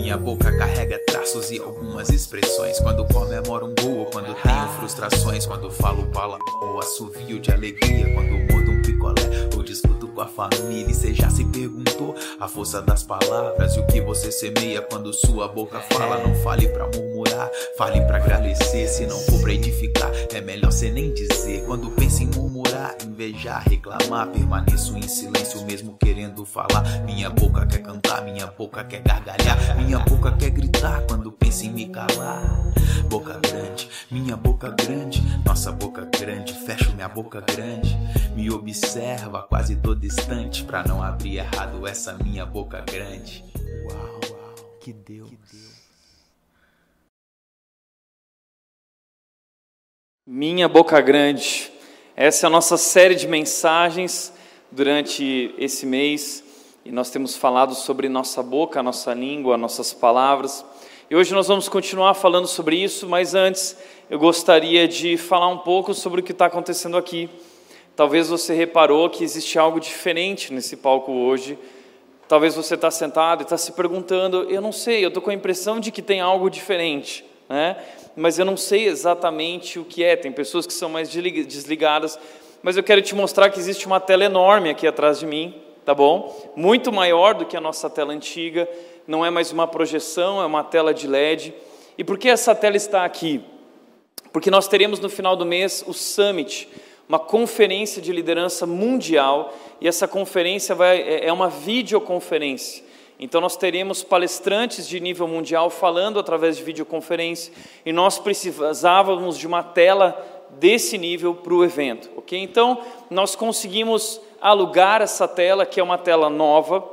Minha boca carrega traços e algumas expressões. Quando comemoro um gol, quando tenho frustrações. Quando falo palavrão ou assovio de alegria. Quando mordo um picolé ou discuto com a família. E cê já se perguntou a força das palavras e o que você semeia quando sua boca fala. Não fale pra murmurar, fale pra agradecer. Se não for pra edificar, é melhor cê nem dizer. Quando pensa em murmurar, invejar, reclamar, permaneço em silêncio mesmo querendo falar. Minha boca quer cantar, minha boca quer gargalhar, minha boca quer gritar quando pensa em me calar. Boca grande, minha boca grande, nossa boca grande, fecho minha boca grande. Me observa, quase tô distante pra não abrir errado essa minha boca grande. Uau, que Deus. Minha Boca Grande. Essa é a nossa série de mensagens durante esse mês e nós temos falado sobre nossa boca, nossa língua, nossas palavras. E hoje nós vamos continuar falando sobre isso, mas antes eu gostaria de falar um pouco sobre o que está acontecendo aqui. Talvez você reparou que existe algo diferente nesse palco hoje. Talvez você está sentado e está se perguntando: eu não sei, eu estou com a impressão de que tem algo diferente, né? mas eu não sei exatamente o que é. Tem pessoas que são mais desligadas, mas eu quero te mostrar que existe uma tela enorme aqui atrás de mim, tá bom? Muito maior do que a nossa tela antiga, não é mais uma projeção, é uma tela de LED. E por que essa tela está aqui? Porque nós teremos no final do mês o Summit, uma conferência de liderança mundial, e essa conferência vai, é, é uma videoconferência. Então, nós teremos palestrantes de nível mundial falando através de videoconferência, e nós precisávamos de uma tela desse nível para o evento, ok? Então, nós conseguimos alugar essa tela, que é uma tela nova,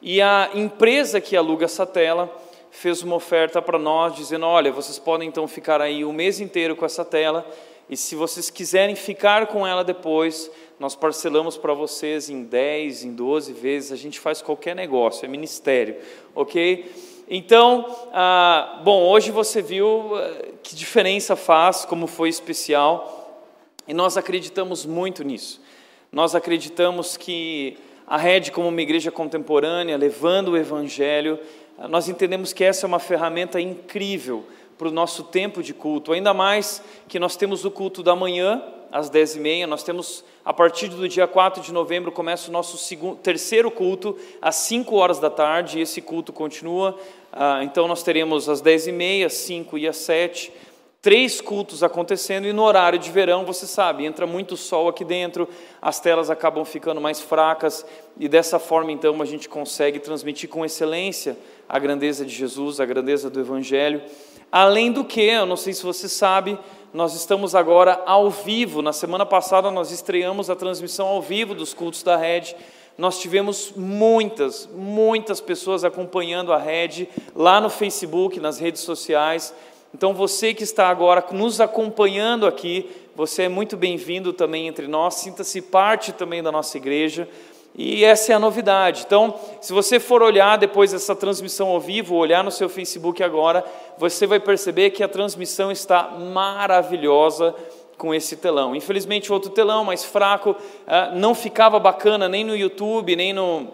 e a empresa que aluga essa tela fez uma oferta para nós, dizendo: olha, vocês podem então ficar aí o mês inteiro com essa tela, e se vocês quiserem ficar com ela depois, nós parcelamos para vocês em 10, em 12 vezes, a gente faz qualquer negócio, é ministério, ok? Então, ah, bom, hoje você viu ah, que diferença faz, como foi especial, e nós acreditamos muito nisso. Nós acreditamos que a rede, como uma igreja contemporânea, levando o Evangelho, nós entendemos que essa é uma ferramenta incrível para o nosso tempo de culto, ainda mais que nós temos o culto da manhã, às 10h30, nós temos, a partir do dia 4 de novembro, começa o nosso segundo, terceiro culto, às 5 horas da tarde, e esse culto continua, ah, então nós teremos às 10h30, às 5 e às 7 três cultos acontecendo. E no horário de verão, você sabe, entra muito sol aqui dentro, as telas acabam ficando mais fracas. E dessa forma então a gente consegue transmitir com excelência a grandeza de Jesus, a grandeza do evangelho. Além do que, eu não sei se você sabe, nós estamos agora ao vivo. Na semana passada nós estreamos a transmissão ao vivo dos cultos da Rede. Nós tivemos muitas, muitas pessoas acompanhando a Rede lá no Facebook, nas redes sociais. Então você que está agora nos acompanhando aqui, você é muito bem-vindo também entre nós, sinta-se parte também da nossa igreja. E essa é a novidade. Então, se você for olhar depois dessa transmissão ao vivo, olhar no seu Facebook agora, você vai perceber que a transmissão está maravilhosa com esse telão. Infelizmente, o outro telão mais fraco ah, não ficava bacana nem no YouTube, nem no,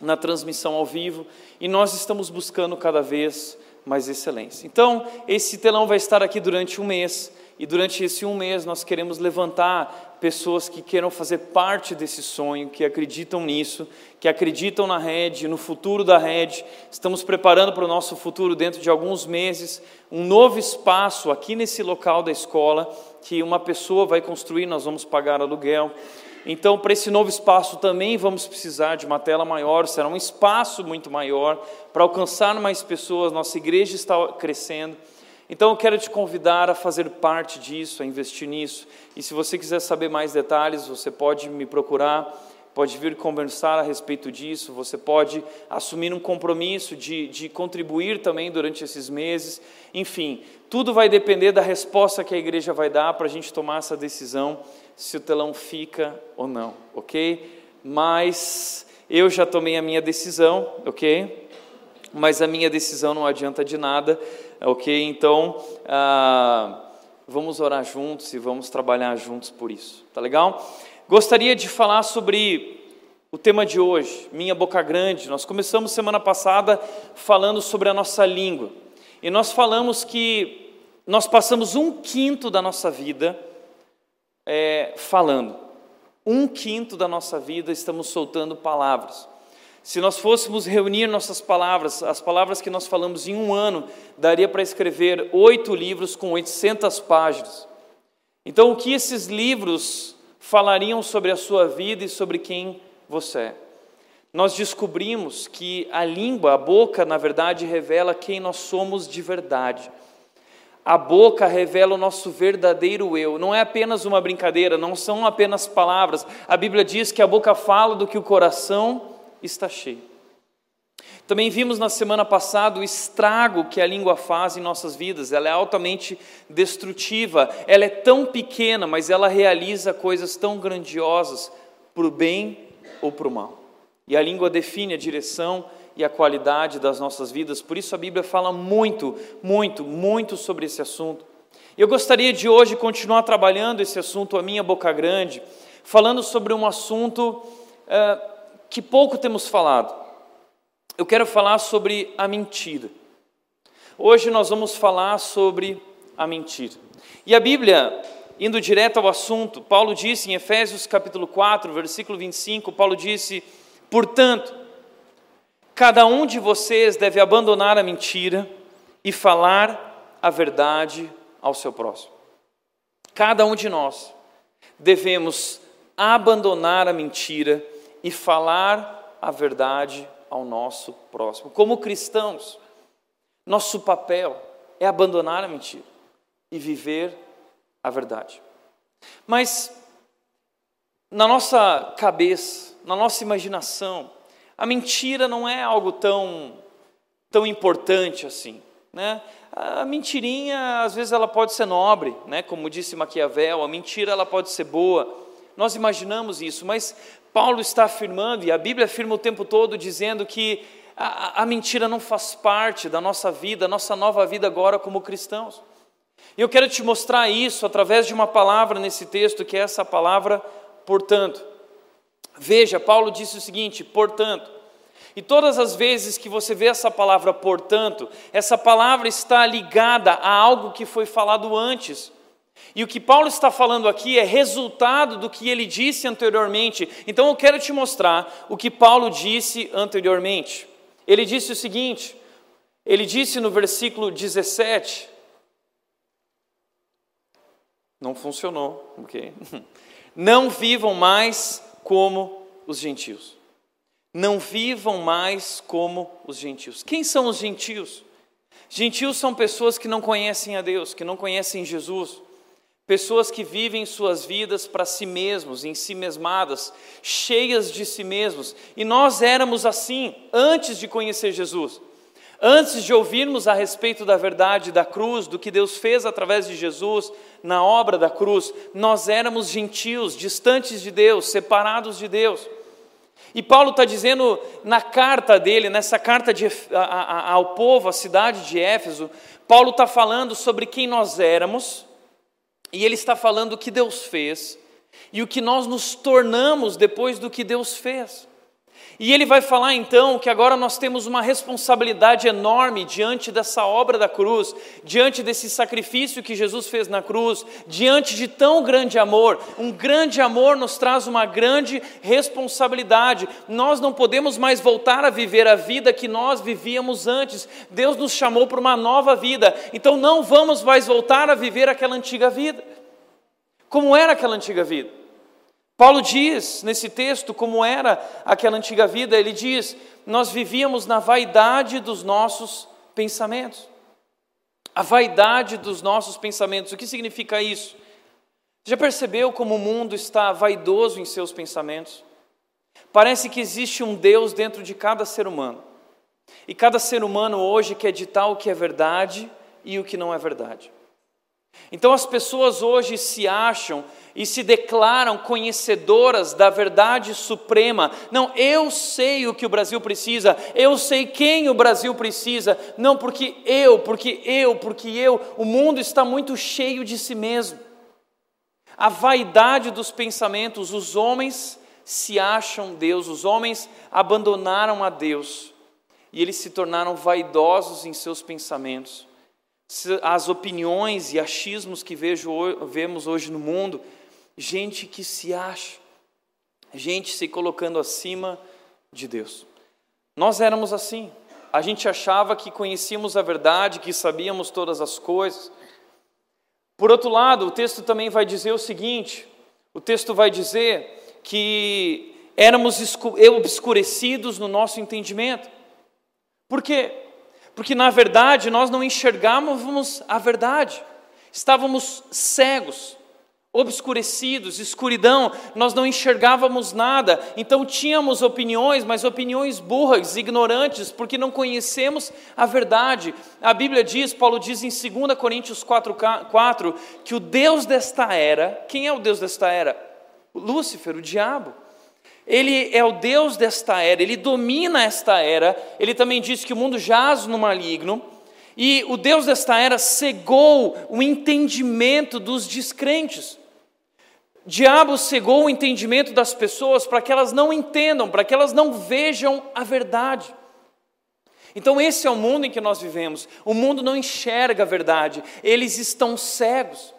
na transmissão ao vivo. E nós estamos buscando cada vez mais excelência. Então, esse telão vai estar aqui durante um mês, e durante esse um mês nós queremos levantar pessoas que queiram fazer parte desse sonho, que acreditam nisso, que acreditam na rede, no futuro da rede. Estamos preparando para o nosso futuro dentro de alguns meses um novo espaço aqui nesse local da escola que uma pessoa vai construir, nós vamos pagar aluguel. Então, para esse novo espaço também vamos precisar de uma tela maior, será um espaço muito maior para alcançar mais pessoas. Nossa igreja está crescendo. Então, eu quero te convidar a fazer parte disso, a investir nisso. E se você quiser saber mais detalhes, você pode me procurar, pode vir conversar a respeito disso. Você pode assumir um compromisso de, de contribuir também durante esses meses. Enfim, tudo vai depender da resposta que a igreja vai dar para a gente tomar essa decisão se o telão fica ou não, ok? Mas eu já tomei a minha decisão, ok? Mas a minha decisão não adianta de nada, ok? Então, ah, vamos orar juntos e vamos trabalhar juntos por isso, tá legal? Gostaria de falar sobre o tema de hoje, Minha Boca Grande. Nós começamos semana passada falando sobre a nossa língua. E nós falamos que nós passamos um quinto da nossa vida é, falando. Um quinto da nossa vida estamos soltando palavras. Se nós fôssemos reunir nossas palavras, as palavras que nós falamos em um ano, daria para escrever oito livros com 800 páginas. Então, o que esses livros falariam sobre a sua vida e sobre quem você é. Nós descobrimos que a língua, a boca, na verdade, revela quem nós somos de verdade. A boca revela o nosso verdadeiro eu. Não é apenas uma brincadeira, não são apenas palavras. A Bíblia diz que a boca fala do que o coração está cheio. Também vimos na semana passada o estrago que a língua faz em nossas vidas. Ela é altamente destrutiva. Ela é tão pequena, mas ela realiza coisas tão grandiosas para o bem ou para o mal. E a língua define a direção e a qualidade das nossas vidas, por isso a Bíblia fala muito, muito, muito sobre esse assunto. Eu gostaria de hoje continuar trabalhando esse assunto, a minha boca grande, falando sobre um assunto uh, que pouco temos falado. Eu quero falar sobre a mentira. Hoje nós vamos falar sobre a mentira. E a Bíblia Indo direto ao assunto, Paulo disse em Efésios capítulo 4, versículo 25, Paulo disse: "Portanto, cada um de vocês deve abandonar a mentira e falar a verdade ao seu próximo." Cada um de nós devemos abandonar a mentira e falar a verdade ao nosso próximo. Como cristãos, nosso papel é abandonar a mentira e viver a verdade. Mas na nossa cabeça, na nossa imaginação, a mentira não é algo tão tão importante assim, né? A mentirinha, às vezes ela pode ser nobre, né? Como disse Maquiavel, a mentira ela pode ser boa. Nós imaginamos isso, mas Paulo está afirmando e a Bíblia afirma o tempo todo dizendo que a, a mentira não faz parte da nossa vida, nossa nova vida agora como cristãos. E eu quero te mostrar isso através de uma palavra nesse texto, que é essa palavra, portanto. Veja, Paulo disse o seguinte: portanto. E todas as vezes que você vê essa palavra, portanto, essa palavra está ligada a algo que foi falado antes. E o que Paulo está falando aqui é resultado do que ele disse anteriormente. Então eu quero te mostrar o que Paulo disse anteriormente. Ele disse o seguinte: ele disse no versículo 17: não funcionou, ok? Não vivam mais como os gentios. Não vivam mais como os gentios. Quem são os gentios? Gentios são pessoas que não conhecem a Deus, que não conhecem Jesus. Pessoas que vivem suas vidas para si mesmos, em si mesmadas, cheias de si mesmos. E nós éramos assim antes de conhecer Jesus. Antes de ouvirmos a respeito da verdade da cruz, do que Deus fez através de Jesus na obra da cruz, nós éramos gentios, distantes de Deus, separados de Deus. E Paulo está dizendo na carta dele, nessa carta de, a, a, ao povo, à cidade de Éfeso, Paulo está falando sobre quem nós éramos, e ele está falando o que Deus fez, e o que nós nos tornamos depois do que Deus fez. E ele vai falar então que agora nós temos uma responsabilidade enorme diante dessa obra da cruz, diante desse sacrifício que Jesus fez na cruz, diante de tão grande amor. Um grande amor nos traz uma grande responsabilidade. Nós não podemos mais voltar a viver a vida que nós vivíamos antes. Deus nos chamou para uma nova vida, então não vamos mais voltar a viver aquela antiga vida. Como era aquela antiga vida? Paulo diz nesse texto como era aquela antiga vida, ele diz: Nós vivíamos na vaidade dos nossos pensamentos. A vaidade dos nossos pensamentos. O que significa isso? Já percebeu como o mundo está vaidoso em seus pensamentos? Parece que existe um Deus dentro de cada ser humano. E cada ser humano hoje quer ditar o que é verdade e o que não é verdade. Então as pessoas hoje se acham e se declaram conhecedoras da verdade suprema. Não, eu sei o que o Brasil precisa, eu sei quem o Brasil precisa. Não porque eu, porque eu, porque eu. O mundo está muito cheio de si mesmo. A vaidade dos pensamentos, os homens se acham Deus, os homens abandonaram a Deus e eles se tornaram vaidosos em seus pensamentos. As opiniões e achismos que vejo, vemos hoje no mundo, gente que se acha, gente se colocando acima de Deus. Nós éramos assim, a gente achava que conhecíamos a verdade, que sabíamos todas as coisas. Por outro lado, o texto também vai dizer o seguinte: o texto vai dizer que éramos obscurecidos no nosso entendimento. Por quê? Porque na verdade nós não enxergávamos a verdade, estávamos cegos obscurecidos, escuridão, nós não enxergávamos nada, então tínhamos opiniões, mas opiniões burras, ignorantes, porque não conhecemos a verdade. A Bíblia diz, Paulo diz em 2 Coríntios 4, 4 que o Deus desta era, quem é o Deus desta era? Lúcifer, o diabo. Ele é o Deus desta era, ele domina esta era. Ele também diz que o mundo jaz no maligno. E o Deus desta era cegou o entendimento dos descrentes diabo cegou o entendimento das pessoas para que elas não entendam, para que elas não vejam a verdade. Então, esse é o mundo em que nós vivemos. O mundo não enxerga a verdade, eles estão cegos.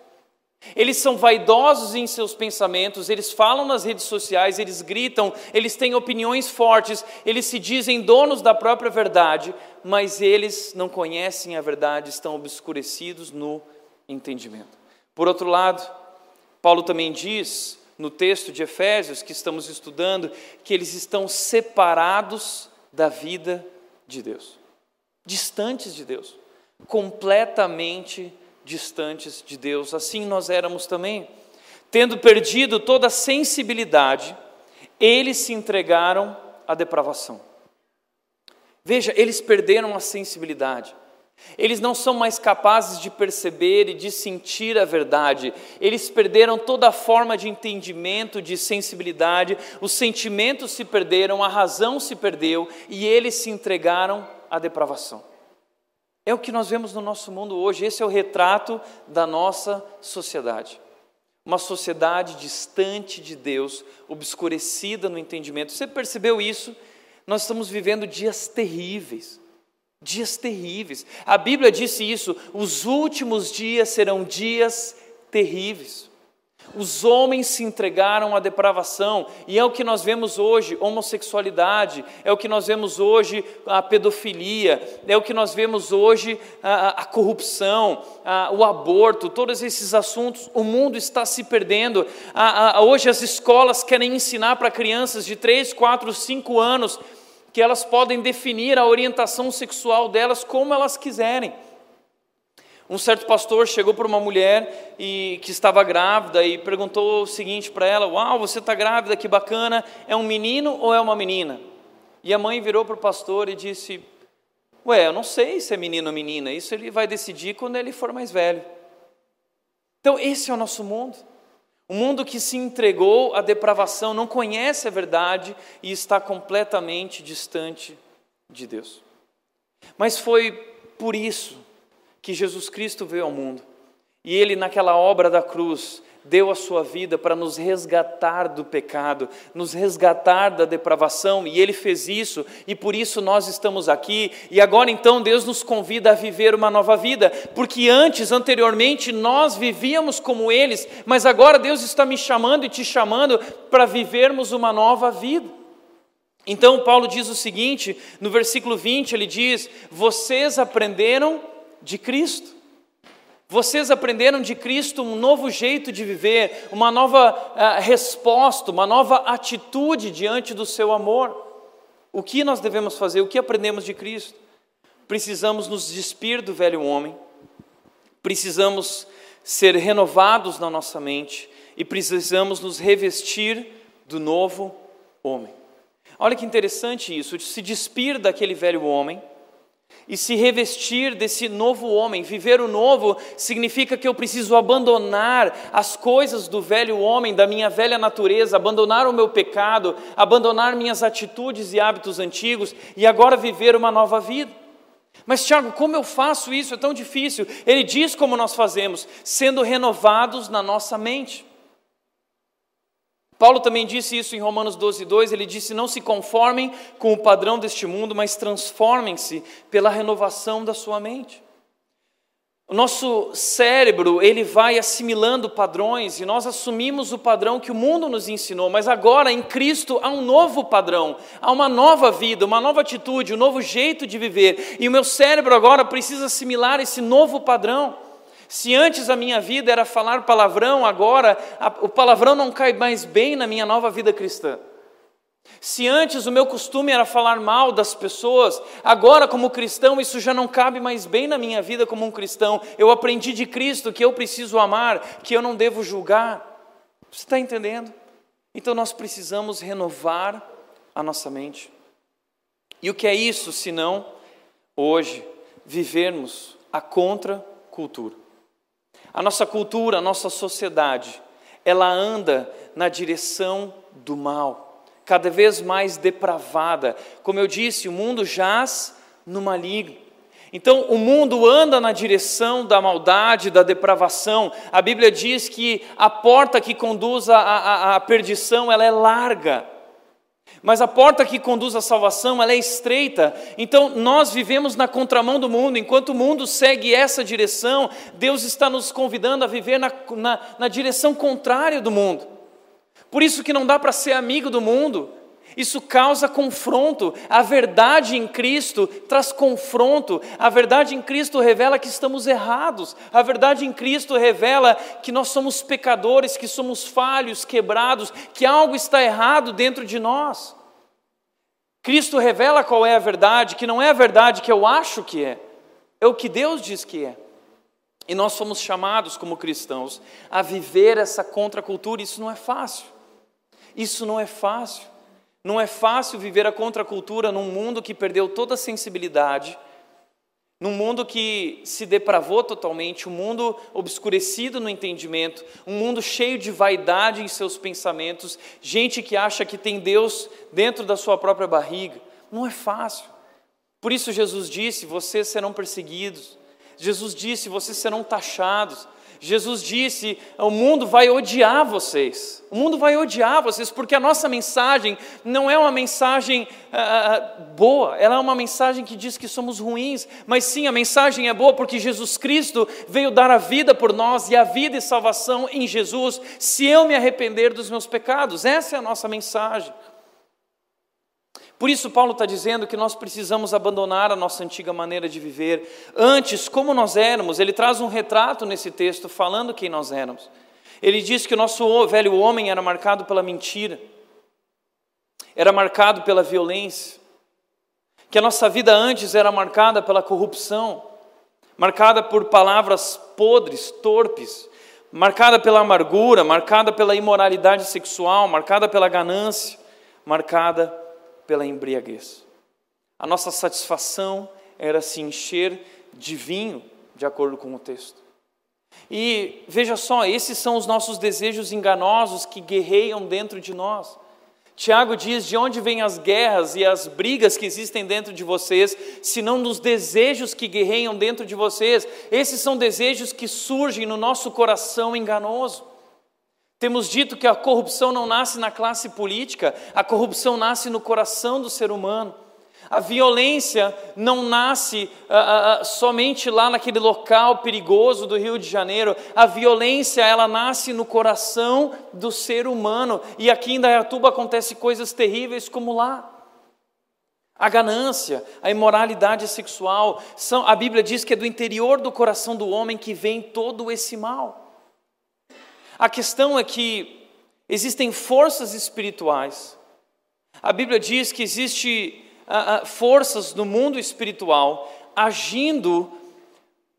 Eles são vaidosos em seus pensamentos, eles falam nas redes sociais, eles gritam, eles têm opiniões fortes, eles se dizem donos da própria verdade, mas eles não conhecem a verdade, estão obscurecidos no entendimento. Por outro lado, Paulo também diz no texto de Efésios que estamos estudando que eles estão separados da vida de Deus, distantes de Deus, completamente distantes de Deus. Assim nós éramos também. Tendo perdido toda a sensibilidade, eles se entregaram à depravação. Veja, eles perderam a sensibilidade. Eles não são mais capazes de perceber e de sentir a verdade. Eles perderam toda a forma de entendimento, de sensibilidade. Os sentimentos se perderam, a razão se perdeu e eles se entregaram à depravação. É o que nós vemos no nosso mundo hoje. Esse é o retrato da nossa sociedade. Uma sociedade distante de Deus, obscurecida no entendimento. Você percebeu isso? Nós estamos vivendo dias terríveis. Dias terríveis. A Bíblia disse isso: os últimos dias serão dias terríveis. Os homens se entregaram à depravação, e é o que nós vemos hoje: homossexualidade, é o que nós vemos hoje a pedofilia, é o que nós vemos hoje a, a corrupção, a, o aborto, todos esses assuntos. O mundo está se perdendo. A, hoje as escolas querem ensinar para crianças de 3, 4, 5 anos que elas podem definir a orientação sexual delas como elas quiserem. Um certo pastor chegou para uma mulher e, que estava grávida e perguntou o seguinte para ela: Uau, você está grávida, que bacana, é um menino ou é uma menina? E a mãe virou para o pastor e disse: Ué, eu não sei se é menino ou menina, isso ele vai decidir quando ele for mais velho. Então, esse é o nosso mundo. Um mundo que se entregou à depravação, não conhece a verdade e está completamente distante de Deus. Mas foi por isso que Jesus Cristo veio ao mundo. E ele, naquela obra da cruz, deu a sua vida para nos resgatar do pecado, nos resgatar da depravação, e Ele fez isso, e por isso nós estamos aqui. E agora então Deus nos convida a viver uma nova vida, porque antes, anteriormente, nós vivíamos como eles, mas agora Deus está me chamando e te chamando para vivermos uma nova vida. Então, Paulo diz o seguinte, no versículo 20, ele diz: Vocês aprenderam de Cristo. Vocês aprenderam de Cristo um novo jeito de viver, uma nova uh, resposta, uma nova atitude diante do seu amor. O que nós devemos fazer? O que aprendemos de Cristo? Precisamos nos despir do velho homem, precisamos ser renovados na nossa mente e precisamos nos revestir do novo homem. Olha que interessante isso, se despir daquele velho homem e se revestir desse novo homem. Viver o novo significa que eu preciso abandonar as coisas do velho homem, da minha velha natureza, abandonar o meu pecado, abandonar minhas atitudes e hábitos antigos e agora viver uma nova vida. Mas, Tiago, como eu faço isso? É tão difícil. Ele diz como nós fazemos, sendo renovados na nossa mente. Paulo também disse isso em Romanos 12, 2, ele disse: Não se conformem com o padrão deste mundo, mas transformem-se pela renovação da sua mente. O nosso cérebro, ele vai assimilando padrões e nós assumimos o padrão que o mundo nos ensinou, mas agora em Cristo há um novo padrão, há uma nova vida, uma nova atitude, um novo jeito de viver. E o meu cérebro agora precisa assimilar esse novo padrão. Se antes a minha vida era falar palavrão, agora a, o palavrão não cai mais bem na minha nova vida cristã. Se antes o meu costume era falar mal das pessoas, agora, como cristão, isso já não cabe mais bem na minha vida como um cristão. Eu aprendi de Cristo que eu preciso amar, que eu não devo julgar. Você está entendendo? Então nós precisamos renovar a nossa mente. E o que é isso, senão, hoje, vivermos a contracultura? A nossa cultura, a nossa sociedade, ela anda na direção do mal cada vez mais depravada. Como eu disse, o mundo jaz no maligno. Então, o mundo anda na direção da maldade, da depravação. A Bíblia diz que a porta que conduz à, à, perdição ela é larga, mas a porta que conduz à salvação ela é estreita. Então, nós vivemos na contramão do mundo. Enquanto o mundo segue essa direção, Deus está nos convidando a viver na, na, na direção contrária do mundo. Por isso que não dá para ser amigo do mundo. Isso causa confronto. A verdade em Cristo traz confronto. A verdade em Cristo revela que estamos errados. A verdade em Cristo revela que nós somos pecadores, que somos falhos, quebrados, que algo está errado dentro de nós. Cristo revela qual é a verdade, que não é a verdade que eu acho que é, é o que Deus diz que é. E nós somos chamados como cristãos a viver essa contracultura, isso não é fácil. Isso não é fácil. Não é fácil viver a contracultura num mundo que perdeu toda a sensibilidade, num mundo que se depravou totalmente, um mundo obscurecido no entendimento, um mundo cheio de vaidade em seus pensamentos, gente que acha que tem Deus dentro da sua própria barriga. Não é fácil. Por isso Jesus disse: vocês serão perseguidos. Jesus disse: vocês serão taxados. Jesus disse: o mundo vai odiar vocês. O mundo vai odiar vocês porque a nossa mensagem não é uma mensagem uh, boa, ela é uma mensagem que diz que somos ruins, mas sim a mensagem é boa porque Jesus Cristo veio dar a vida por nós e a vida e salvação em Jesus, se eu me arrepender dos meus pecados. Essa é a nossa mensagem. Por isso, Paulo está dizendo que nós precisamos abandonar a nossa antiga maneira de viver. Antes, como nós éramos, ele traz um retrato nesse texto falando quem nós éramos. Ele diz que o nosso velho homem era marcado pela mentira, era marcado pela violência, que a nossa vida antes era marcada pela corrupção, marcada por palavras podres, torpes, marcada pela amargura, marcada pela imoralidade sexual, marcada pela ganância, marcada pela embriaguez. A nossa satisfação era se encher de vinho, de acordo com o texto. E veja só, esses são os nossos desejos enganosos que guerreiam dentro de nós. Tiago diz: de onde vêm as guerras e as brigas que existem dentro de vocês, senão dos desejos que guerreiam dentro de vocês? Esses são desejos que surgem no nosso coração enganoso. Temos dito que a corrupção não nasce na classe política, a corrupção nasce no coração do ser humano. A violência não nasce uh, uh, somente lá naquele local perigoso do Rio de Janeiro. A violência ela nasce no coração do ser humano. E aqui em Dayatuba acontece coisas terríveis como lá. A ganância, a imoralidade sexual, são, a Bíblia diz que é do interior do coração do homem que vem todo esse mal. A questão é que existem forças espirituais. A Bíblia diz que existe uh, uh, forças no mundo espiritual agindo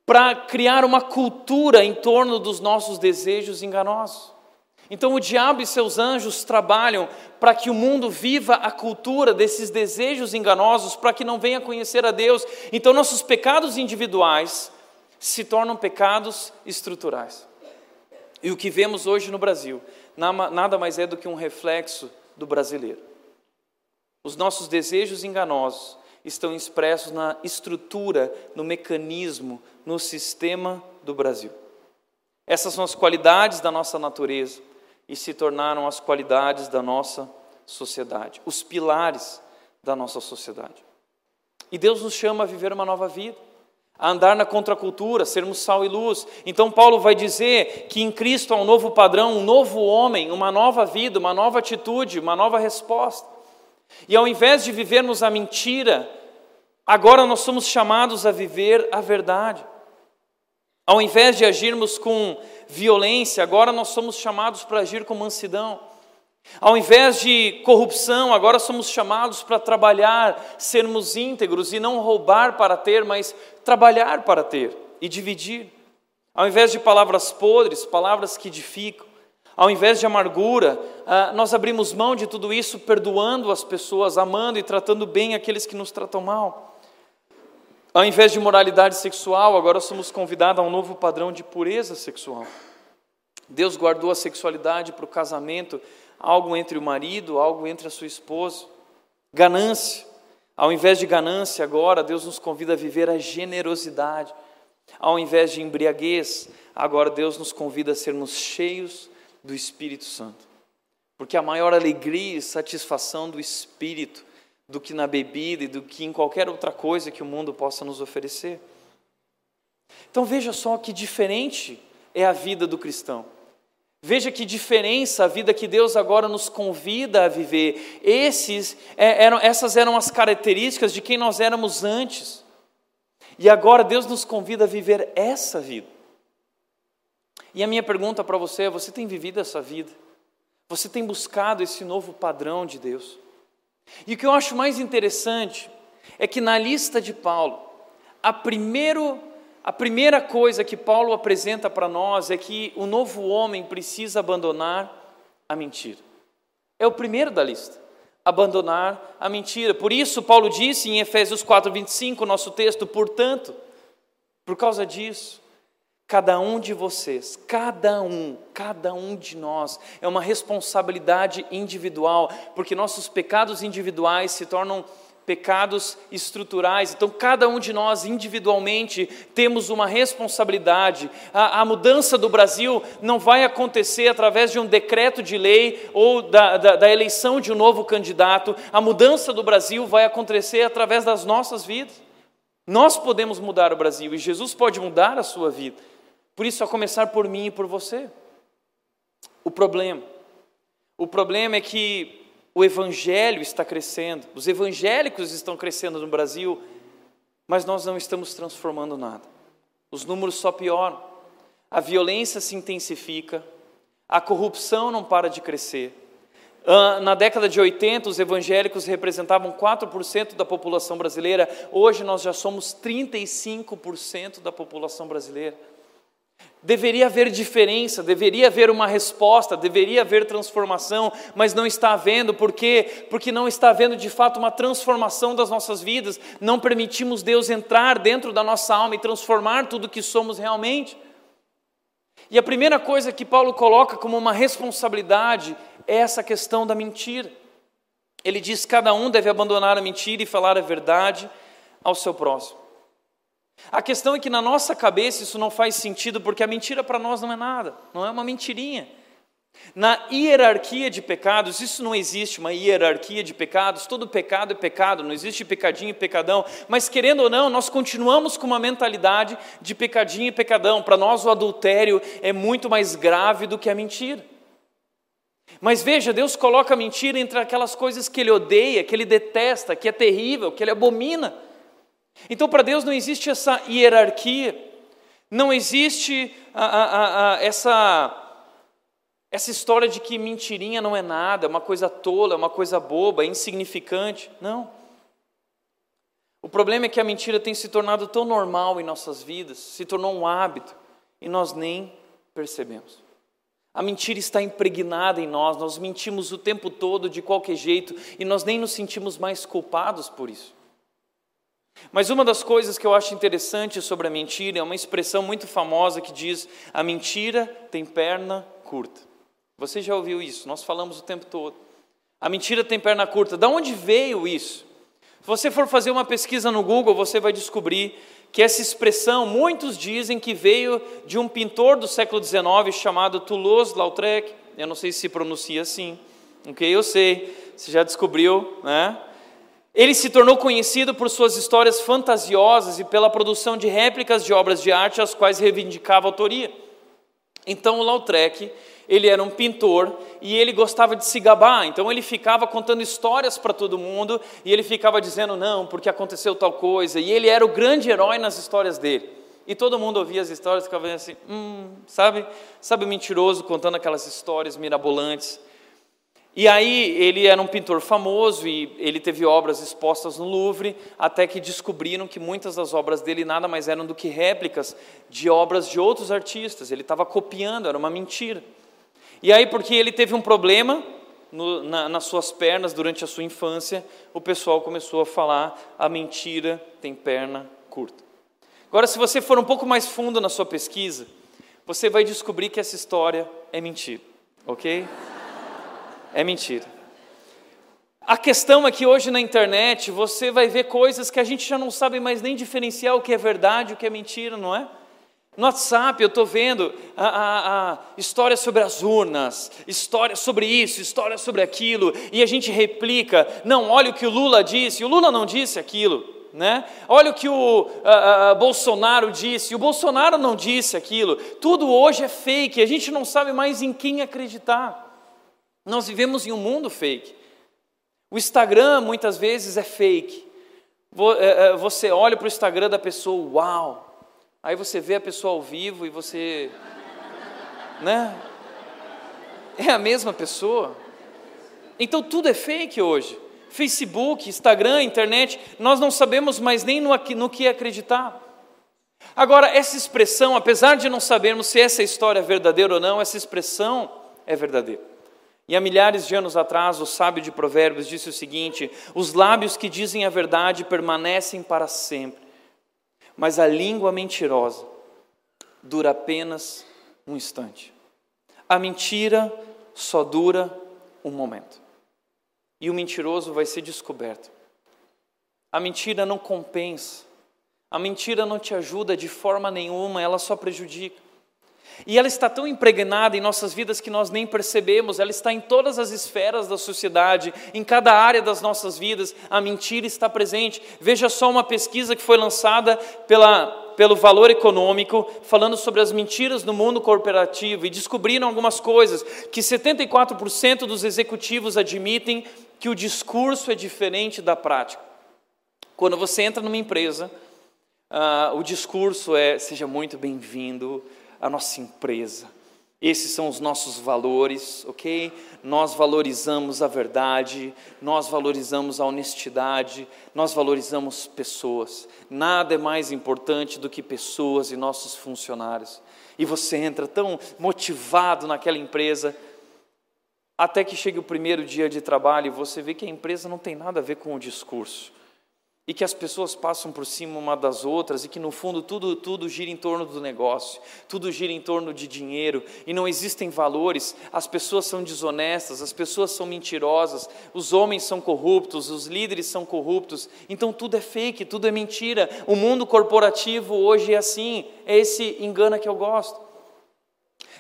para criar uma cultura em torno dos nossos desejos enganosos. Então o diabo e seus anjos trabalham para que o mundo viva a cultura desses desejos enganosos, para que não venha conhecer a Deus. Então nossos pecados individuais se tornam pecados estruturais. E o que vemos hoje no Brasil nada mais é do que um reflexo do brasileiro. Os nossos desejos enganosos estão expressos na estrutura, no mecanismo, no sistema do Brasil. Essas são as qualidades da nossa natureza e se tornaram as qualidades da nossa sociedade, os pilares da nossa sociedade. E Deus nos chama a viver uma nova vida, a andar na contracultura, sermos sal e luz. Então, Paulo vai dizer que em Cristo há um novo padrão, um novo homem, uma nova vida, uma nova atitude, uma nova resposta. E ao invés de vivermos a mentira, agora nós somos chamados a viver a verdade. Ao invés de agirmos com violência, agora nós somos chamados para agir com mansidão. Ao invés de corrupção, agora somos chamados para trabalhar, sermos íntegros e não roubar para ter, mas trabalhar para ter e dividir. Ao invés de palavras podres, palavras que edificam. Ao invés de amargura, ah, nós abrimos mão de tudo isso, perdoando as pessoas, amando e tratando bem aqueles que nos tratam mal. Ao invés de moralidade sexual, agora somos convidados a um novo padrão de pureza sexual. Deus guardou a sexualidade para o casamento, algo entre o marido, algo entre a sua esposa. Ganância. Ao invés de ganância, agora Deus nos convida a viver a generosidade. Ao invés de embriaguez, agora Deus nos convida a sermos cheios do Espírito Santo. Porque a maior alegria e satisfação do Espírito do que na bebida e do que em qualquer outra coisa que o mundo possa nos oferecer. Então veja só que diferente é a vida do cristão. Veja que diferença a vida que Deus agora nos convida a viver. Esses é, eram, essas eram as características de quem nós éramos antes. E agora Deus nos convida a viver essa vida. E a minha pergunta para você é: você tem vivido essa vida? Você tem buscado esse novo padrão de Deus? E o que eu acho mais interessante é que na lista de Paulo, a, primeiro, a primeira coisa que Paulo apresenta para nós é que o novo homem precisa abandonar a mentira. É o primeiro da lista. Abandonar a mentira. Por isso, Paulo disse em Efésios 4, 25, nosso texto, portanto, por causa disso, Cada um de vocês, cada um, cada um de nós, é uma responsabilidade individual, porque nossos pecados individuais se tornam pecados estruturais. Então, cada um de nós individualmente temos uma responsabilidade. A, a, mudança do Brasil não vai acontecer através de um decreto de lei ou da, da, da eleição de um novo candidato. A mudança do Brasil vai acontecer através das nossas vidas. Nós podemos mudar o Brasil e Jesus pode mudar a sua vida. Por isso, a começar por mim e por você. O problema. O problema é que o evangelho está crescendo, os evangélicos estão crescendo no Brasil, mas nós não estamos transformando nada. Os números só pioram. A violência se intensifica, a corrupção não para de crescer. Na década de 80, os evangélicos representavam 4% da população brasileira, hoje nós já somos 35% da população brasileira. Deveria haver diferença, deveria haver uma resposta, deveria haver transformação, mas não está havendo, por quê? Porque não está havendo de fato uma transformação das nossas vidas, não permitimos Deus entrar dentro da nossa alma e transformar tudo o que somos realmente. E a primeira coisa que Paulo coloca como uma responsabilidade é essa questão da mentira. Ele diz: cada um deve abandonar a mentira e falar a verdade ao seu próximo. A questão é que na nossa cabeça isso não faz sentido, porque a mentira para nós não é nada, não é uma mentirinha. Na hierarquia de pecados, isso não existe uma hierarquia de pecados, todo pecado é pecado, não existe pecadinho e pecadão, mas querendo ou não, nós continuamos com uma mentalidade de pecadinho e pecadão. Para nós, o adultério é muito mais grave do que a mentira. Mas veja, Deus coloca a mentira entre aquelas coisas que Ele odeia, que Ele detesta, que é terrível, que Ele abomina. Então, para Deus não existe essa hierarquia, não existe a, a, a, essa, essa história de que mentirinha não é nada, é uma coisa tola, é uma coisa boba, é insignificante. Não. O problema é que a mentira tem se tornado tão normal em nossas vidas, se tornou um hábito, e nós nem percebemos. A mentira está impregnada em nós, nós mentimos o tempo todo, de qualquer jeito, e nós nem nos sentimos mais culpados por isso. Mas uma das coisas que eu acho interessante sobre a mentira é uma expressão muito famosa que diz: a mentira tem perna curta. Você já ouviu isso? Nós falamos o tempo todo. A mentira tem perna curta. Da onde veio isso? Se você for fazer uma pesquisa no Google, você vai descobrir que essa expressão, muitos dizem que veio de um pintor do século XIX chamado Toulouse-Lautrec. Eu não sei se pronuncia assim. Ok? Eu sei. Você já descobriu, né? Ele se tornou conhecido por suas histórias fantasiosas e pela produção de réplicas de obras de arte às quais reivindicava autoria. Então o Lautrec, ele era um pintor e ele gostava de se gabar, então ele ficava contando histórias para todo mundo e ele ficava dizendo não, porque aconteceu tal coisa, e ele era o grande herói nas histórias dele. E todo mundo ouvia as histórias e ficava assim, hum, sabe? Sabe o mentiroso contando aquelas histórias mirabolantes. E aí ele era um pintor famoso e ele teve obras expostas no Louvre, até que descobriram que muitas das obras dele nada mais eram do que réplicas de obras de outros artistas. Ele estava copiando, era uma mentira. E aí, porque ele teve um problema no, na, nas suas pernas durante a sua infância, o pessoal começou a falar: a mentira tem perna curta. Agora, se você for um pouco mais fundo na sua pesquisa, você vai descobrir que essa história é mentira, ok? É mentira. A questão é que hoje na internet você vai ver coisas que a gente já não sabe mais nem diferenciar o que é verdade e o que é mentira, não é? No WhatsApp eu estou vendo a, a, a história sobre as urnas, história sobre isso, história sobre aquilo, e a gente replica. Não, olha o que o Lula disse, o Lula não disse aquilo. Né? Olha o que o a, Bolsonaro disse, o Bolsonaro não disse aquilo. Tudo hoje é fake, a gente não sabe mais em quem acreditar. Nós vivemos em um mundo fake. O Instagram muitas vezes é fake. É, é, você olha para o Instagram da pessoa, uau! Aí você vê a pessoa ao vivo e você. Né? É a mesma pessoa. Então tudo é fake hoje. Facebook, Instagram, internet, nós não sabemos mais nem no, no que acreditar. Agora, essa expressão, apesar de não sabermos se essa história é verdadeira ou não, essa expressão é verdadeira. E há milhares de anos atrás, o sábio de Provérbios disse o seguinte: Os lábios que dizem a verdade permanecem para sempre, mas a língua mentirosa dura apenas um instante. A mentira só dura um momento. E o mentiroso vai ser descoberto. A mentira não compensa. A mentira não te ajuda de forma nenhuma, ela só prejudica. E ela está tão impregnada em nossas vidas que nós nem percebemos, ela está em todas as esferas da sociedade, em cada área das nossas vidas, a mentira está presente. Veja só uma pesquisa que foi lançada pela, pelo Valor Econômico, falando sobre as mentiras no mundo corporativo, e descobriram algumas coisas: que 74% dos executivos admitem que o discurso é diferente da prática. Quando você entra numa empresa, uh, o discurso é: seja muito bem-vindo a nossa empresa. Esses são os nossos valores, ok? Nós valorizamos a verdade, nós valorizamos a honestidade, nós valorizamos pessoas. Nada é mais importante do que pessoas e nossos funcionários. E você entra tão motivado naquela empresa, até que chegue o primeiro dia de trabalho e você vê que a empresa não tem nada a ver com o discurso e que as pessoas passam por cima uma das outras e que no fundo tudo tudo gira em torno do negócio, tudo gira em torno de dinheiro e não existem valores, as pessoas são desonestas, as pessoas são mentirosas, os homens são corruptos, os líderes são corruptos, então tudo é fake, tudo é mentira. O mundo corporativo hoje é assim, é esse engana que eu gosto.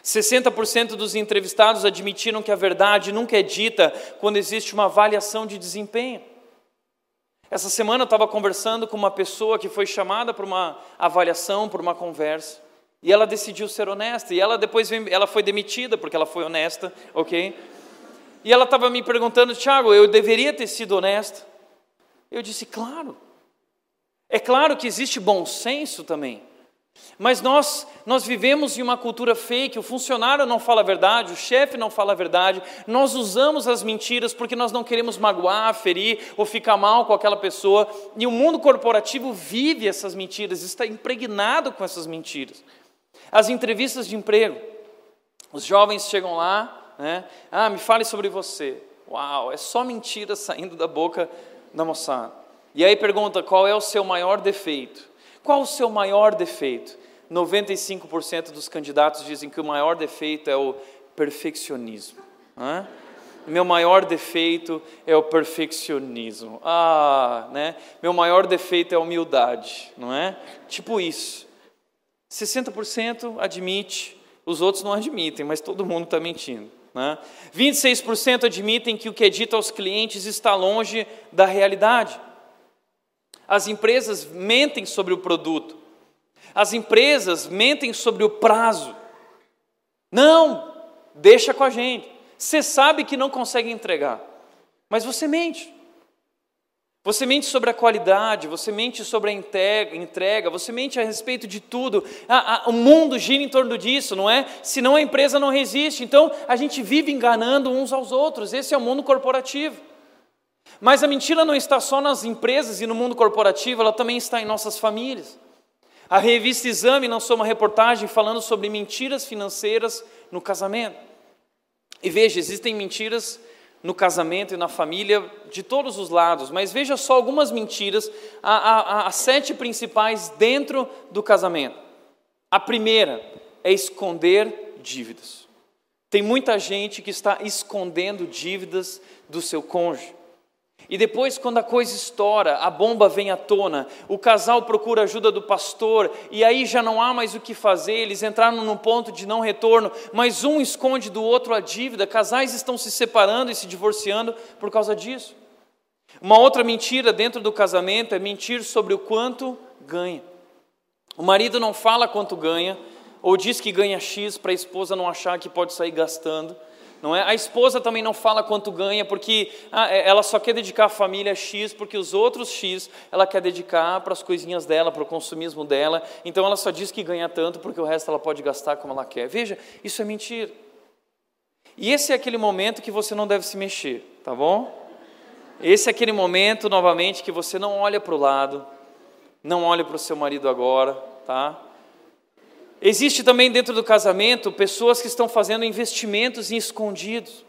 60% dos entrevistados admitiram que a verdade nunca é dita quando existe uma avaliação de desempenho. Essa semana eu estava conversando com uma pessoa que foi chamada para uma avaliação, para uma conversa, e ela decidiu ser honesta, e ela depois ela foi demitida porque ela foi honesta, ok? E ela estava me perguntando, Tiago, eu deveria ter sido honesta? Eu disse, claro. É claro que existe bom senso também. Mas nós, nós vivemos em uma cultura fake, o funcionário não fala a verdade, o chefe não fala a verdade, nós usamos as mentiras porque nós não queremos magoar, ferir ou ficar mal com aquela pessoa, e o mundo corporativo vive essas mentiras, está impregnado com essas mentiras. As entrevistas de emprego, os jovens chegam lá, né? ah, me fale sobre você. Uau, é só mentira saindo da boca da moçada. E aí pergunta qual é o seu maior defeito. Qual o seu maior defeito? 95% dos candidatos dizem que o maior defeito é o perfeccionismo. Né? Meu maior defeito é o perfeccionismo. Ah, né? Meu maior defeito é a humildade, não é? Tipo isso. 60% admite, os outros não admitem, mas todo mundo está mentindo. Né? 26% admitem que o que é dito aos clientes está longe da realidade. As empresas mentem sobre o produto. As empresas mentem sobre o prazo. Não, deixa com a gente. Você sabe que não consegue entregar, mas você mente. Você mente sobre a qualidade, você mente sobre a entrega, você mente a respeito de tudo. o mundo gira em torno disso, não é? Senão a empresa não resiste. Então a gente vive enganando uns aos outros. Esse é o mundo corporativo. Mas a mentira não está só nas empresas e no mundo corporativo, ela também está em nossas famílias. A revista Exame lançou uma reportagem falando sobre mentiras financeiras no casamento. E veja, existem mentiras no casamento e na família de todos os lados, mas veja só algumas mentiras, as sete principais dentro do casamento. A primeira é esconder dívidas. Tem muita gente que está escondendo dívidas do seu cônjuge. E depois, quando a coisa estoura, a bomba vem à tona, o casal procura ajuda do pastor, e aí já não há mais o que fazer, eles entraram num ponto de não retorno, mas um esconde do outro a dívida, casais estão se separando e se divorciando por causa disso. Uma outra mentira dentro do casamento é mentir sobre o quanto ganha. O marido não fala quanto ganha, ou diz que ganha X para a esposa não achar que pode sair gastando não é? A esposa também não fala quanto ganha, porque ah, é, ela só quer dedicar a família X, porque os outros X ela quer dedicar para as coisinhas dela, para o consumismo dela. Então ela só diz que ganha tanto, porque o resto ela pode gastar como ela quer. Veja, isso é mentira. E esse é aquele momento que você não deve se mexer, tá bom? Esse é aquele momento, novamente, que você não olha para o lado, não olha para o seu marido agora, tá? Existe também dentro do casamento pessoas que estão fazendo investimentos em escondidos,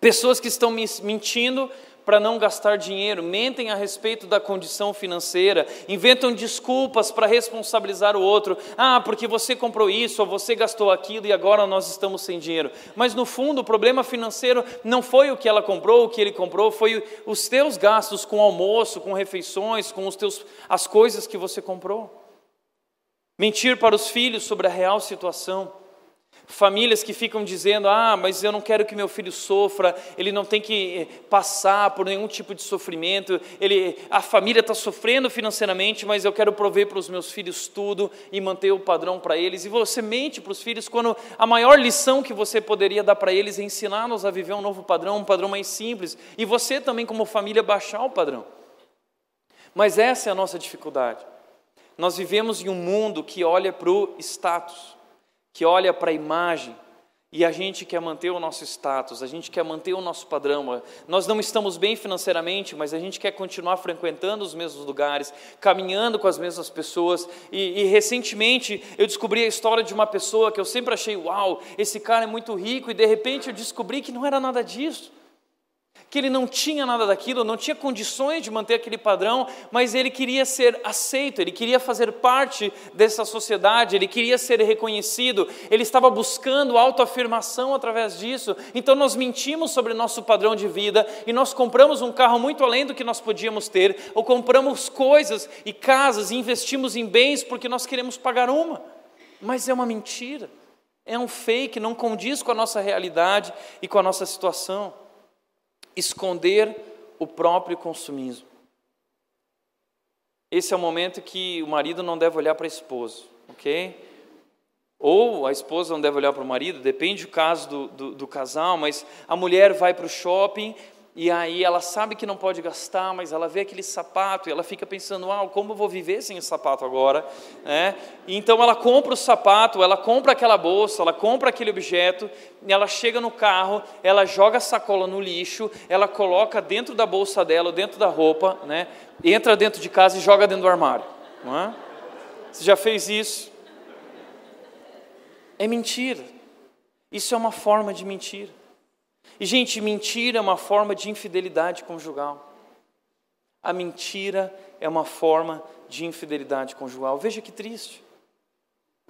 pessoas que estão mentindo para não gastar dinheiro, mentem a respeito da condição financeira, inventam desculpas para responsabilizar o outro. Ah, porque você comprou isso, ou você gastou aquilo e agora nós estamos sem dinheiro. Mas no fundo, o problema financeiro não foi o que ela comprou, o que ele comprou, foi os teus gastos com almoço, com refeições, com os teus, as coisas que você comprou. Mentir para os filhos sobre a real situação. Famílias que ficam dizendo: ah, mas eu não quero que meu filho sofra, ele não tem que eh, passar por nenhum tipo de sofrimento, ele, a família está sofrendo financeiramente, mas eu quero prover para os meus filhos tudo e manter o padrão para eles. E você mente para os filhos quando a maior lição que você poderia dar para eles é ensiná-los a viver um novo padrão, um padrão mais simples, e você também, como família, baixar o padrão. Mas essa é a nossa dificuldade. Nós vivemos em um mundo que olha para o status, que olha para a imagem, e a gente quer manter o nosso status, a gente quer manter o nosso padrão. Nós não estamos bem financeiramente, mas a gente quer continuar frequentando os mesmos lugares, caminhando com as mesmas pessoas. E, e, recentemente eu descobri a história de uma pessoa que eu sempre achei, uau, esse cara é muito rico, e de repente eu descobri que não era nada disso que ele não tinha nada daquilo, não tinha condições de manter aquele padrão, mas ele queria ser aceito, ele queria fazer parte dessa sociedade, ele queria ser reconhecido, ele estava buscando autoafirmação através disso. Então nós mentimos sobre nosso padrão de vida e nós compramos um carro muito além do que nós podíamos ter, ou compramos coisas e casas e investimos em bens porque nós queremos pagar uma. Mas é uma mentira. É um fake, não condiz com a nossa realidade e com a nossa situação esconder o próprio consumismo. Esse é o momento que o marido não deve olhar para a esposa, ok? Ou a esposa não deve olhar para o marido, depende do caso do, do, do casal, mas a mulher vai para o shopping e aí ela sabe que não pode gastar, mas ela vê aquele sapato e ela fica pensando, ah, como eu vou viver sem esse sapato agora? É? Então ela compra o sapato, ela compra aquela bolsa, ela compra aquele objeto, ela chega no carro, ela joga a sacola no lixo, ela coloca dentro da bolsa dela, dentro da roupa, né? entra dentro de casa e joga dentro do armário. Não é? Você já fez isso? É mentira. Isso é uma forma de mentira. E, gente, mentira é uma forma de infidelidade conjugal. A mentira é uma forma de infidelidade conjugal. Veja que triste.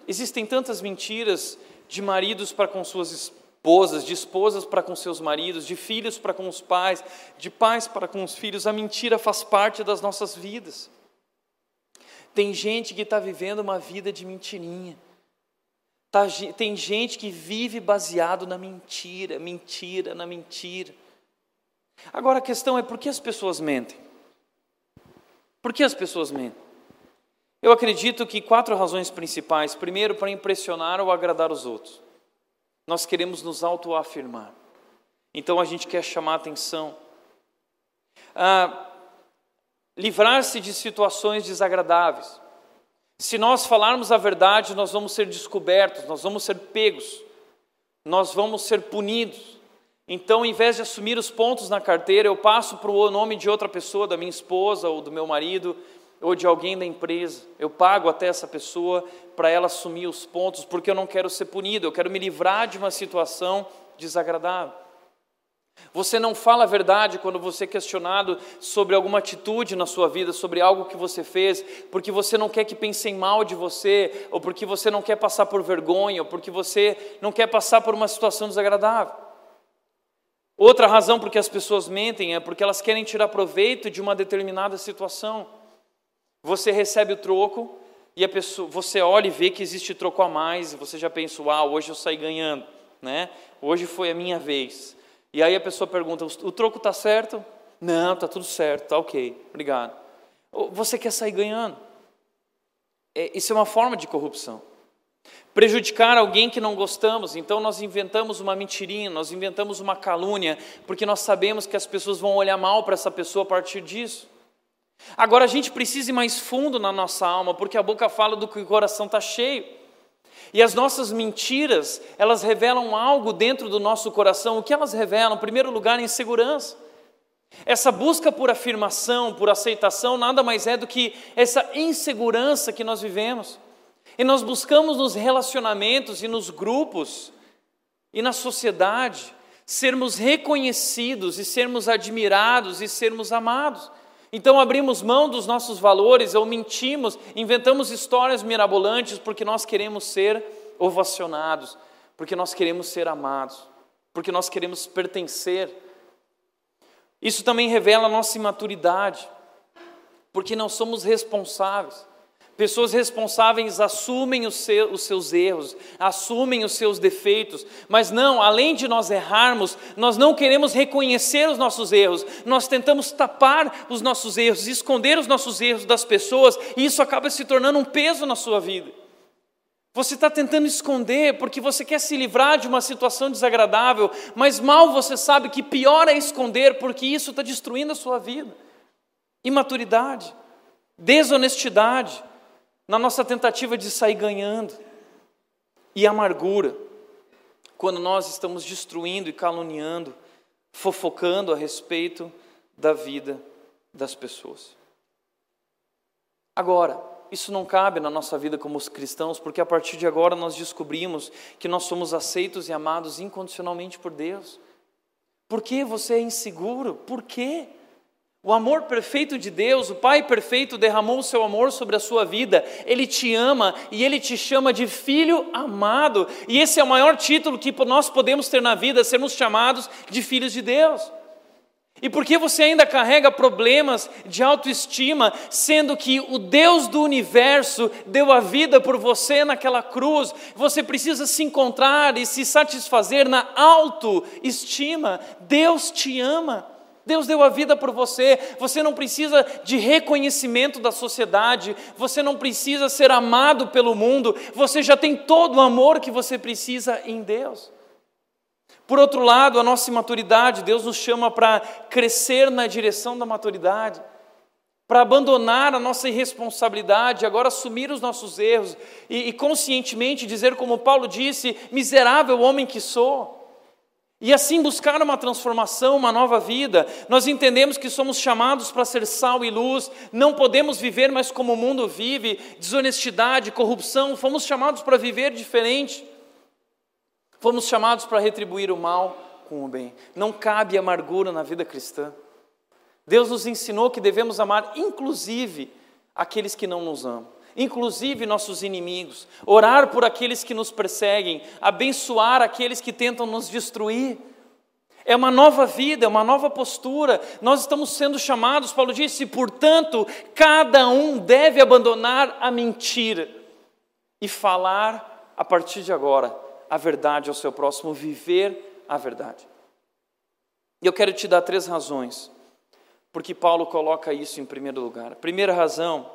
Existem tantas mentiras de maridos para com suas esposas, de esposas para com seus maridos, de filhos para com os pais, de pais para com os filhos. A mentira faz parte das nossas vidas. Tem gente que está vivendo uma vida de mentirinha. Tá, tem gente que vive baseado na mentira, mentira, na mentira. Agora a questão é por que as pessoas mentem? Por que as pessoas mentem? Eu acredito que quatro razões principais. Primeiro, para impressionar ou agradar os outros. Nós queremos nos autoafirmar. Então a gente quer chamar atenção. Ah, Livrar-se de situações desagradáveis. Se nós falarmos a verdade, nós vamos ser descobertos, nós vamos ser pegos, nós vamos ser punidos. Então, em vez de assumir os pontos na carteira, eu passo para o nome de outra pessoa, da minha esposa ou do meu marido, ou de alguém da empresa. Eu pago até essa pessoa para ela assumir os pontos, porque eu não quero ser punido, eu quero me livrar de uma situação desagradável. Você não fala a verdade quando você é questionado sobre alguma atitude na sua vida, sobre algo que você fez, porque você não quer que pensem mal de você, ou porque você não quer passar por vergonha, ou porque você não quer passar por uma situação desagradável. Outra razão por que as pessoas mentem é porque elas querem tirar proveito de uma determinada situação. Você recebe o troco e a pessoa, você olha e vê que existe troco a mais, e você já pensa, uau, hoje eu saí ganhando, né? Hoje foi a minha vez. E aí a pessoa pergunta: o troco está certo? Não, está tudo certo, está ok, obrigado. Você quer sair ganhando? É, isso é uma forma de corrupção. Prejudicar alguém que não gostamos, então nós inventamos uma mentirinha, nós inventamos uma calúnia, porque nós sabemos que as pessoas vão olhar mal para essa pessoa a partir disso. Agora a gente precisa ir mais fundo na nossa alma, porque a boca fala do que o coração está cheio. E as nossas mentiras, elas revelam algo dentro do nosso coração. O que elas revelam? Em primeiro lugar, insegurança. Essa busca por afirmação, por aceitação, nada mais é do que essa insegurança que nós vivemos. E nós buscamos nos relacionamentos e nos grupos e na sociedade sermos reconhecidos e sermos admirados e sermos amados. Então abrimos mão dos nossos valores ou mentimos, inventamos histórias mirabolantes porque nós queremos ser ovacionados, porque nós queremos ser amados, porque nós queremos pertencer. Isso também revela a nossa imaturidade, porque não somos responsáveis. Pessoas responsáveis assumem os, seu, os seus erros, assumem os seus defeitos, mas não, além de nós errarmos, nós não queremos reconhecer os nossos erros, nós tentamos tapar os nossos erros, esconder os nossos erros das pessoas, e isso acaba se tornando um peso na sua vida. Você está tentando esconder porque você quer se livrar de uma situação desagradável, mas mal você sabe que pior é esconder porque isso está destruindo a sua vida. Imaturidade, desonestidade, na nossa tentativa de sair ganhando, e amargura, quando nós estamos destruindo e caluniando, fofocando a respeito da vida das pessoas. Agora, isso não cabe na nossa vida como os cristãos, porque a partir de agora nós descobrimos que nós somos aceitos e amados incondicionalmente por Deus. Por que você é inseguro? Por quê? O amor perfeito de Deus, o Pai perfeito derramou o seu amor sobre a sua vida. Ele te ama e ele te chama de filho amado. E esse é o maior título que nós podemos ter na vida, sermos chamados de filhos de Deus. E por que você ainda carrega problemas de autoestima, sendo que o Deus do universo deu a vida por você naquela cruz? Você precisa se encontrar e se satisfazer na autoestima. Deus te ama. Deus deu a vida por você, você não precisa de reconhecimento da sociedade, você não precisa ser amado pelo mundo, você já tem todo o amor que você precisa em Deus. Por outro lado, a nossa imaturidade, Deus nos chama para crescer na direção da maturidade, para abandonar a nossa irresponsabilidade, agora assumir os nossos erros e, e conscientemente dizer, como Paulo disse: miserável homem que sou. E assim buscar uma transformação, uma nova vida. Nós entendemos que somos chamados para ser sal e luz, não podemos viver mais como o mundo vive, desonestidade, corrupção, fomos chamados para viver diferente. Fomos chamados para retribuir o mal com o bem. Não cabe amargura na vida cristã. Deus nos ensinou que devemos amar, inclusive, aqueles que não nos amam inclusive nossos inimigos, orar por aqueles que nos perseguem, abençoar aqueles que tentam nos destruir. É uma nova vida, é uma nova postura. Nós estamos sendo chamados, Paulo disse, portanto, cada um deve abandonar a mentira e falar a partir de agora, a verdade ao seu próximo, viver a verdade. E eu quero te dar três razões porque Paulo coloca isso em primeiro lugar. A primeira razão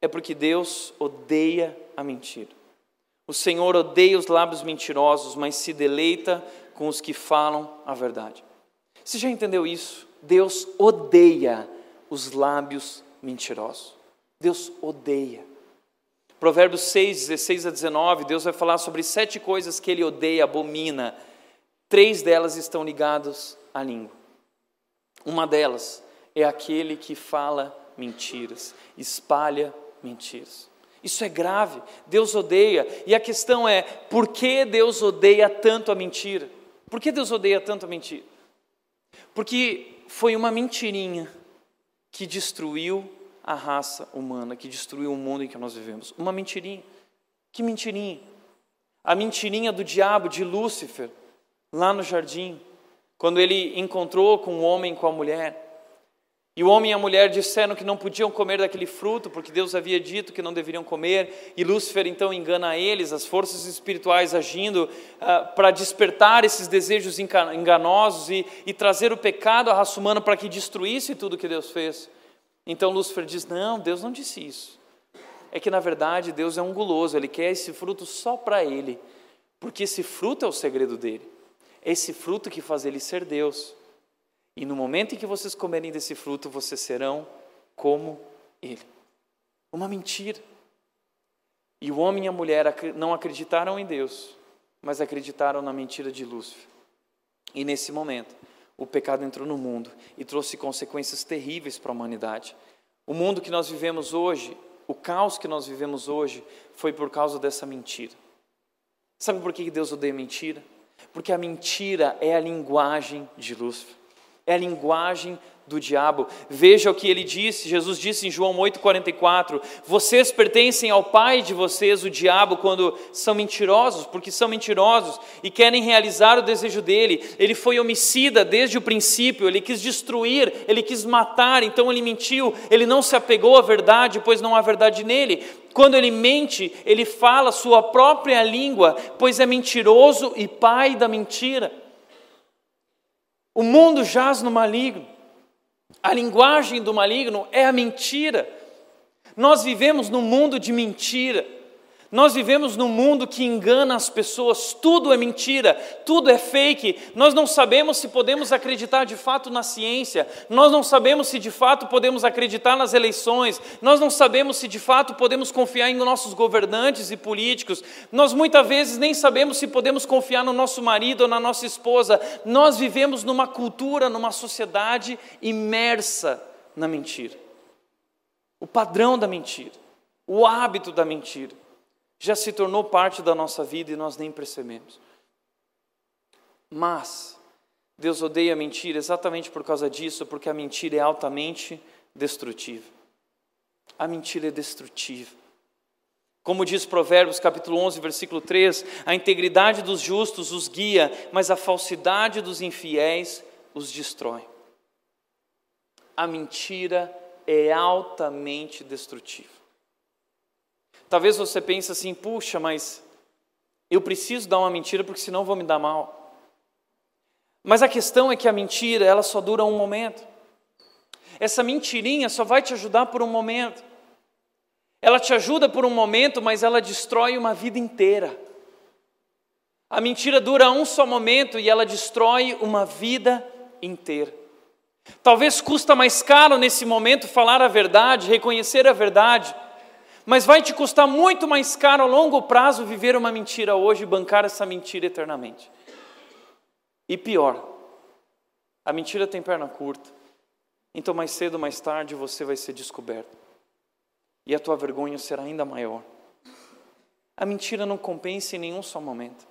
é porque Deus odeia a mentira. O Senhor odeia os lábios mentirosos, mas se deleita com os que falam a verdade. Você já entendeu isso? Deus odeia os lábios mentirosos. Deus odeia. Provérbios 6, 16 a 19, Deus vai falar sobre sete coisas que ele odeia, abomina. Três delas estão ligadas à língua. Uma delas é aquele que fala mentiras, espalha mentiras. Isso é grave, Deus odeia. E a questão é: por que Deus odeia tanto a mentira? Por que Deus odeia tanto a mentira? Porque foi uma mentirinha que destruiu a raça humana, que destruiu o mundo em que nós vivemos. Uma mentirinha. Que mentirinha? A mentirinha do diabo, de Lúcifer, lá no jardim, quando ele encontrou com o homem e com a mulher. E o homem e a mulher disseram que não podiam comer daquele fruto, porque Deus havia dito que não deveriam comer, e Lúcifer então engana eles, as forças espirituais agindo uh, para despertar esses desejos enganosos e, e trazer o pecado à raça humana para que destruísse tudo que Deus fez. Então Lúcifer diz: Não, Deus não disse isso. É que na verdade Deus é um guloso, ele quer esse fruto só para ele, porque esse fruto é o segredo dele, é esse fruto que faz ele ser Deus. E no momento em que vocês comerem desse fruto, vocês serão como ele. Uma mentira. E o homem e a mulher não acreditaram em Deus, mas acreditaram na mentira de Lúcifer. E nesse momento, o pecado entrou no mundo e trouxe consequências terríveis para a humanidade. O mundo que nós vivemos hoje, o caos que nós vivemos hoje, foi por causa dessa mentira. Sabe por que Deus odeia mentira? Porque a mentira é a linguagem de Lúcifer é a linguagem do diabo. Veja o que ele disse, Jesus disse em João 8,44: Vocês pertencem ao pai de vocês, o diabo, quando são mentirosos, porque são mentirosos e querem realizar o desejo dele. Ele foi homicida desde o princípio, ele quis destruir, ele quis matar, então ele mentiu, ele não se apegou à verdade, pois não há verdade nele. Quando ele mente, ele fala sua própria língua, pois é mentiroso e pai da mentira. O mundo jaz no maligno. A linguagem do maligno é a mentira. Nós vivemos num mundo de mentira. Nós vivemos num mundo que engana as pessoas, tudo é mentira, tudo é fake. Nós não sabemos se podemos acreditar de fato na ciência, nós não sabemos se de fato podemos acreditar nas eleições, nós não sabemos se de fato podemos confiar em nossos governantes e políticos, nós muitas vezes nem sabemos se podemos confiar no nosso marido ou na nossa esposa. Nós vivemos numa cultura, numa sociedade imersa na mentira. O padrão da mentira, o hábito da mentira já se tornou parte da nossa vida e nós nem percebemos. Mas Deus odeia a mentira exatamente por causa disso, porque a mentira é altamente destrutiva. A mentira é destrutiva. Como diz Provérbios capítulo 11, versículo 3, a integridade dos justos os guia, mas a falsidade dos infiéis os destrói. A mentira é altamente destrutiva. Talvez você pense assim: puxa, mas eu preciso dar uma mentira porque senão vou me dar mal. Mas a questão é que a mentira, ela só dura um momento. Essa mentirinha só vai te ajudar por um momento. Ela te ajuda por um momento, mas ela destrói uma vida inteira. A mentira dura um só momento e ela destrói uma vida inteira. Talvez custa mais caro nesse momento falar a verdade, reconhecer a verdade, mas vai te custar muito mais caro a longo prazo viver uma mentira hoje e bancar essa mentira eternamente. E pior, a mentira tem perna curta. Então, mais cedo ou mais tarde, você vai ser descoberto. E a tua vergonha será ainda maior. A mentira não compensa em nenhum só momento.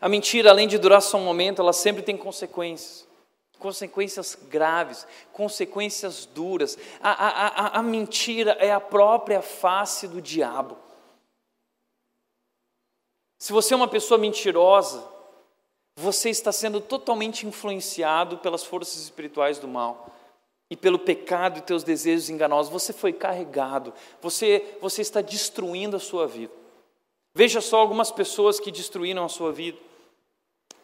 A mentira, além de durar só um momento, ela sempre tem consequências consequências graves, consequências duras. A, a, a, a mentira é a própria face do diabo. Se você é uma pessoa mentirosa, você está sendo totalmente influenciado pelas forças espirituais do mal e pelo pecado e teus desejos enganosos. Você foi carregado, você, você está destruindo a sua vida. Veja só algumas pessoas que destruíram a sua vida.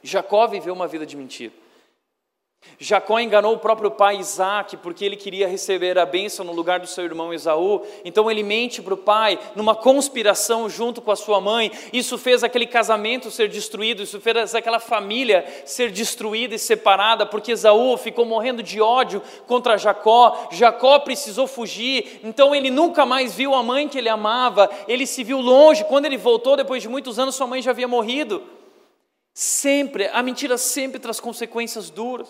Jacó viveu uma vida de mentira. Jacó enganou o próprio pai Isaac porque ele queria receber a bênção no lugar do seu irmão Esaú. Então ele mente para o pai numa conspiração junto com a sua mãe. Isso fez aquele casamento ser destruído, isso fez aquela família ser destruída e separada porque Esaú ficou morrendo de ódio contra Jacó. Jacó precisou fugir, então ele nunca mais viu a mãe que ele amava. Ele se viu longe. Quando ele voltou depois de muitos anos, sua mãe já havia morrido. Sempre, a mentira sempre traz consequências duras.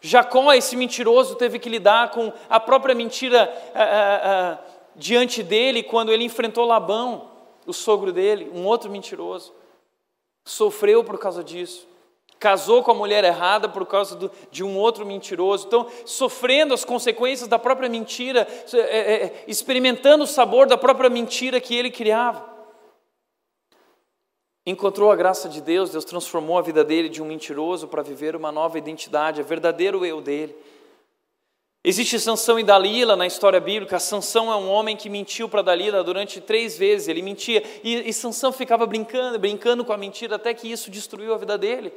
Jacó, esse mentiroso, teve que lidar com a própria mentira ah, ah, ah, diante dele quando ele enfrentou Labão, o sogro dele, um outro mentiroso. Sofreu por causa disso. Casou com a mulher errada por causa do, de um outro mentiroso. Então, sofrendo as consequências da própria mentira, experimentando o sabor da própria mentira que ele criava encontrou a graça de Deus, Deus transformou a vida dele de um mentiroso para viver uma nova identidade, a verdadeiro eu dele. Existe Sansão e Dalila na história bíblica. Sansão é um homem que mentiu para Dalila durante três vezes. Ele mentia e, e Sansão ficava brincando, brincando com a mentira até que isso destruiu a vida dele.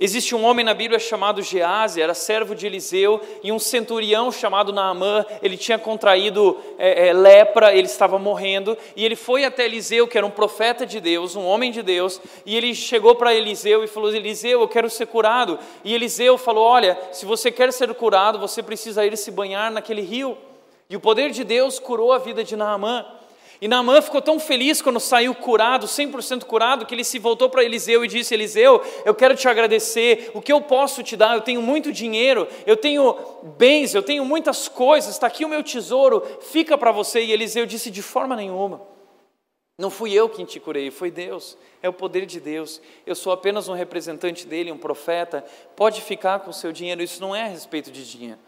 Existe um homem na Bíblia chamado Gease, era servo de Eliseu, e um centurião chamado Naamã, ele tinha contraído é, é, lepra, ele estava morrendo, e ele foi até Eliseu, que era um profeta de Deus, um homem de Deus, e ele chegou para Eliseu e falou: Eliseu, eu quero ser curado. E Eliseu falou: Olha, se você quer ser curado, você precisa ir se banhar naquele rio. E o poder de Deus curou a vida de Naamã. E Naamã ficou tão feliz quando saiu curado, 100% curado, que ele se voltou para Eliseu e disse: Eliseu, eu quero te agradecer, o que eu posso te dar? Eu tenho muito dinheiro, eu tenho bens, eu tenho muitas coisas, está aqui o meu tesouro, fica para você. E Eliseu disse: De forma nenhuma. Não fui eu quem te curei, foi Deus, é o poder de Deus. Eu sou apenas um representante dele, um profeta. Pode ficar com o seu dinheiro, isso não é a respeito de dinheiro.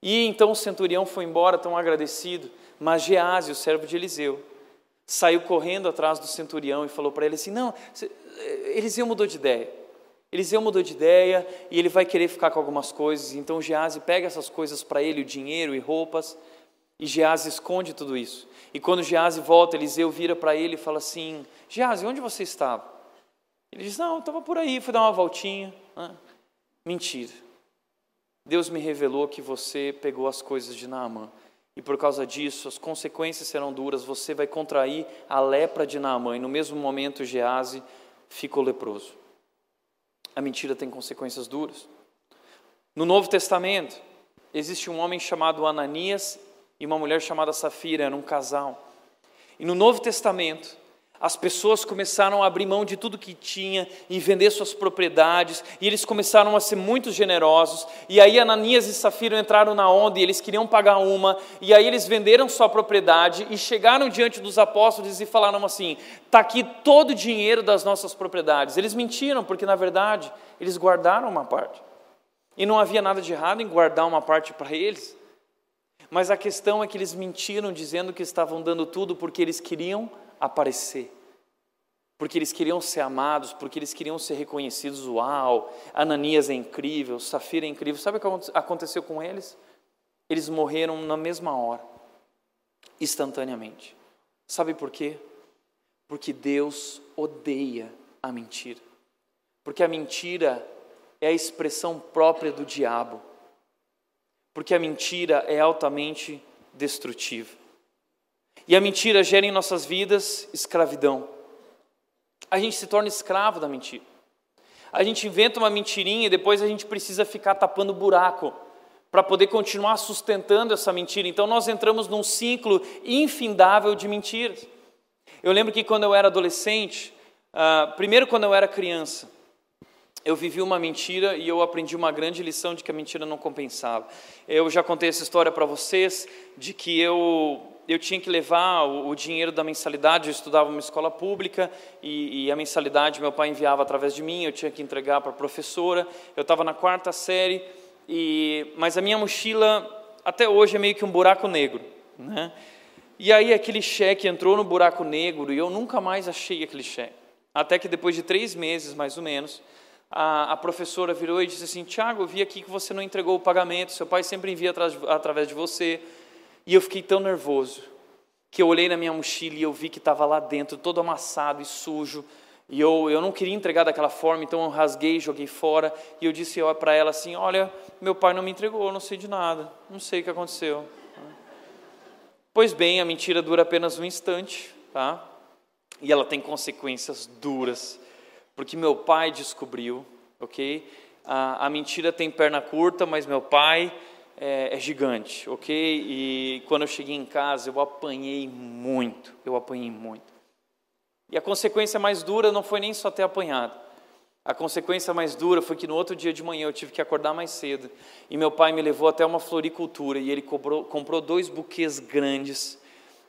E então o centurião foi embora tão agradecido. Mas Gease, o servo de Eliseu, saiu correndo atrás do centurião e falou para ele assim: Não, Eliseu mudou de ideia. Eliseu mudou de ideia e ele vai querer ficar com algumas coisas. Então Gease pega essas coisas para ele, o dinheiro e roupas, e Gease esconde tudo isso. E quando Gease volta, Eliseu vira para ele e fala assim: Gease, onde você estava? Ele diz: Não, estava por aí, fui dar uma voltinha. Mentira. Deus me revelou que você pegou as coisas de Naamã. E por causa disso, as consequências serão duras. Você vai contrair a lepra de Naamã. E no mesmo momento, Gease ficou leproso. A mentira tem consequências duras. No Novo Testamento, existe um homem chamado Ananias e uma mulher chamada Safira, eram um casal. E no Novo Testamento, as pessoas começaram a abrir mão de tudo que tinha e vender suas propriedades, e eles começaram a ser muito generosos. E aí Ananias e Safira entraram na onda e eles queriam pagar uma, e aí eles venderam sua propriedade e chegaram diante dos apóstolos e falaram assim: "Tá aqui todo o dinheiro das nossas propriedades". Eles mentiram porque na verdade eles guardaram uma parte. E não havia nada de errado em guardar uma parte para eles. Mas a questão é que eles mentiram dizendo que estavam dando tudo porque eles queriam aparecer. Porque eles queriam ser amados, porque eles queriam ser reconhecidos. Uau, Ananias é incrível, Safira é incrível. Sabe o que aconteceu com eles? Eles morreram na mesma hora, instantaneamente. Sabe por quê? Porque Deus odeia a mentira. Porque a mentira é a expressão própria do diabo. Porque a mentira é altamente destrutiva. E a mentira gera em nossas vidas escravidão. A gente se torna escravo da mentira. A gente inventa uma mentirinha e depois a gente precisa ficar tapando buraco para poder continuar sustentando essa mentira. Então nós entramos num ciclo infindável de mentiras. Eu lembro que quando eu era adolescente, uh, primeiro quando eu era criança, eu vivi uma mentira e eu aprendi uma grande lição de que a mentira não compensava. Eu já contei essa história para vocês de que eu eu tinha que levar o, o, dinheiro da mensalidade, eu estudava uma escola pública e, e, a mensalidade meu pai enviava através de mim, eu tinha que entregar para a professora. Eu estava na quarta série, e, mas a minha mochila até hoje é meio que um buraco negro. Né? E aí aquele cheque entrou no buraco negro e eu nunca mais achei aquele cheque. Até que depois de três meses, mais ou menos, a, a professora virou e disse assim, Tiago, vi aqui que você não entregou o pagamento, seu pai sempre envia através de você, e eu fiquei tão nervoso. que eu olhei na minha mochila e eu vi que estava lá dentro, todo amassado e sujo. E eu, eu não queria entregar daquela forma, então eu rasguei, joguei fora. E eu disse para ela assim: Olha, meu pai não me entregou, não sei de nada, não sei o que aconteceu. Pois bem, a mentira dura apenas um instante, tá? E ela tem consequências duras, porque meu pai descobriu, ok? A, a mentira tem perna curta, mas meu pai é, é, gigante, ok? E quando eu cheguei em casa, eu apanhei muito, eu apanhei muito. E a consequência mais dura não foi nem só ter apanhado. A consequência mais dura foi que no outro dia de manhã eu tive que acordar mais cedo. E meu pai me levou até uma floricultura e ele comprou, comprou dois buquês grandes.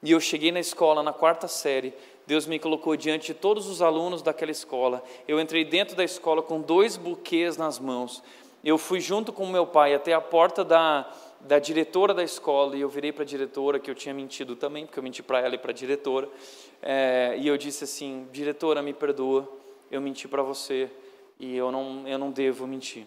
E eu cheguei na escola, na quarta série. Deus me colocou diante de todos os alunos daquela escola. Eu entrei dentro da escola com dois buquês nas mãos eu fui junto com meu pai até a porta da, da diretora da escola e eu virei para a diretora que eu tinha mentido também, porque eu menti para ela e para a diretora. É, e eu disse assim: diretora, me perdoa, eu menti para você e eu não, eu não devo mentir.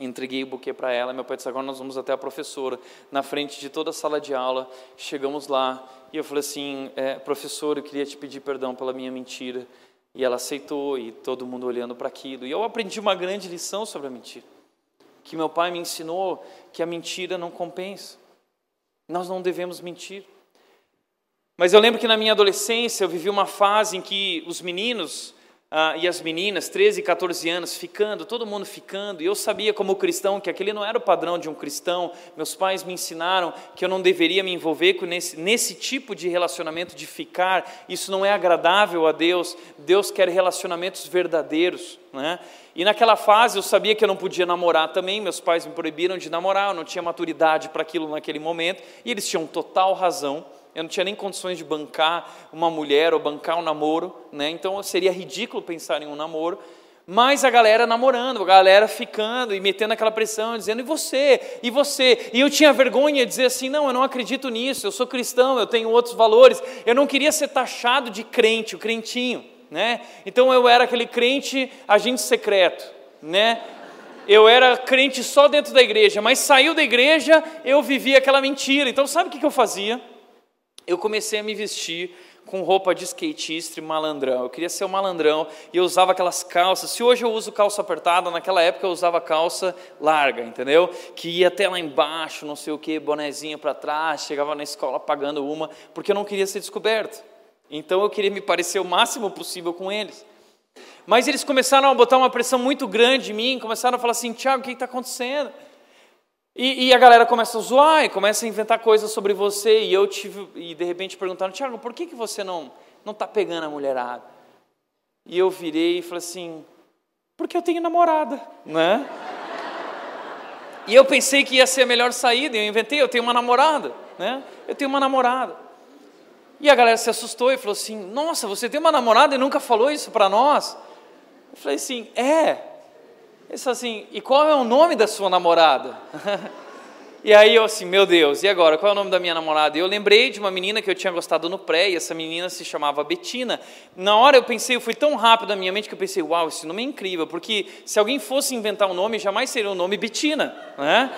Entreguei o buquê para ela. Meu pai disse: agora nós vamos até a professora. Na frente de toda a sala de aula, chegamos lá e eu falei assim: é, professor, eu queria te pedir perdão pela minha mentira. E ela aceitou, e todo mundo olhando para aquilo. E eu aprendi uma grande lição sobre a mentira. Que meu pai me ensinou que a mentira não compensa. Nós não devemos mentir. Mas eu lembro que na minha adolescência eu vivi uma fase em que os meninos ah, e as meninas, 13 e 14 anos, ficando, todo mundo ficando, e eu sabia como cristão que aquele não era o padrão de um cristão. Meus pais me ensinaram que eu não deveria me envolver com nesse, nesse tipo de relacionamento de ficar, isso não é agradável a Deus. Deus quer relacionamentos verdadeiros. Né? E naquela fase eu sabia que eu não podia namorar também, meus pais me proibiram de namorar, eu não tinha maturidade para aquilo naquele momento, e eles tinham total razão. Eu não tinha nem condições de bancar uma mulher ou bancar um namoro, né? então seria ridículo pensar em um namoro. Mas a galera namorando, a galera ficando e metendo aquela pressão, dizendo, e você? E você? E eu tinha vergonha de dizer assim: não, eu não acredito nisso, eu sou cristão, eu tenho outros valores. Eu não queria ser taxado de crente, o crentinho. Né? Então eu era aquele crente agente secreto. Né? Eu era crente só dentro da igreja, mas saiu da igreja, eu vivia aquela mentira. Então sabe o que eu fazia? Eu comecei a me vestir com roupa de skatista e malandrão. Eu queria ser um malandrão e eu usava aquelas calças. Se hoje eu uso calça apertada, naquela época eu usava calça larga, entendeu? Que ia até lá embaixo, não sei o que, bonezinho para trás, chegava na escola pagando uma, porque eu não queria ser descoberto. Então eu queria me parecer o máximo possível com eles. Mas eles começaram a botar uma pressão muito grande em mim, começaram a falar assim: Tiago, o que está acontecendo? E, e, a galera começa a zoar e começa a inventar coisas sobre você. E eu tive, e de repente perguntaram, Tiago, por que, que você não não está pegando a mulherada? E eu virei e falei assim, porque eu tenho namorada, né? E eu pensei que ia ser a melhor saída, eu inventei, eu tenho uma namorada, né? Eu tenho uma namorada. E a galera se assustou e falou assim: Nossa, você tem uma namorada e nunca falou isso para nós? Eu falei assim: É. Ele falou assim: E qual é o nome da sua namorada? e aí eu assim: Meu Deus, e agora? Qual é o nome da minha namorada? E eu lembrei de uma menina que eu tinha gostado no pré, e essa menina se chamava Betina. Na hora eu pensei, eu fui tão rápido na minha mente que eu pensei: Uau, esse nome é incrível, porque se alguém fosse inventar um nome, jamais seria o nome Betina, né?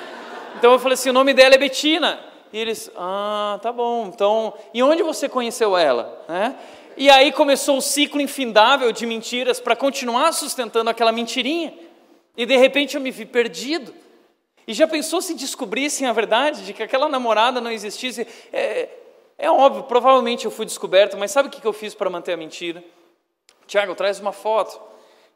Então eu falei assim: O nome dela é Betina. E eles, ah, tá bom, então, e onde você conheceu ela? Né? E aí começou o ciclo infindável de mentiras para continuar sustentando aquela mentirinha. E de repente eu me vi perdido. E já pensou se descobrissem a verdade de que aquela namorada não existisse? É, é óbvio, provavelmente eu fui descoberto, mas sabe o que eu fiz para manter a mentira? Tiago, traz uma foto.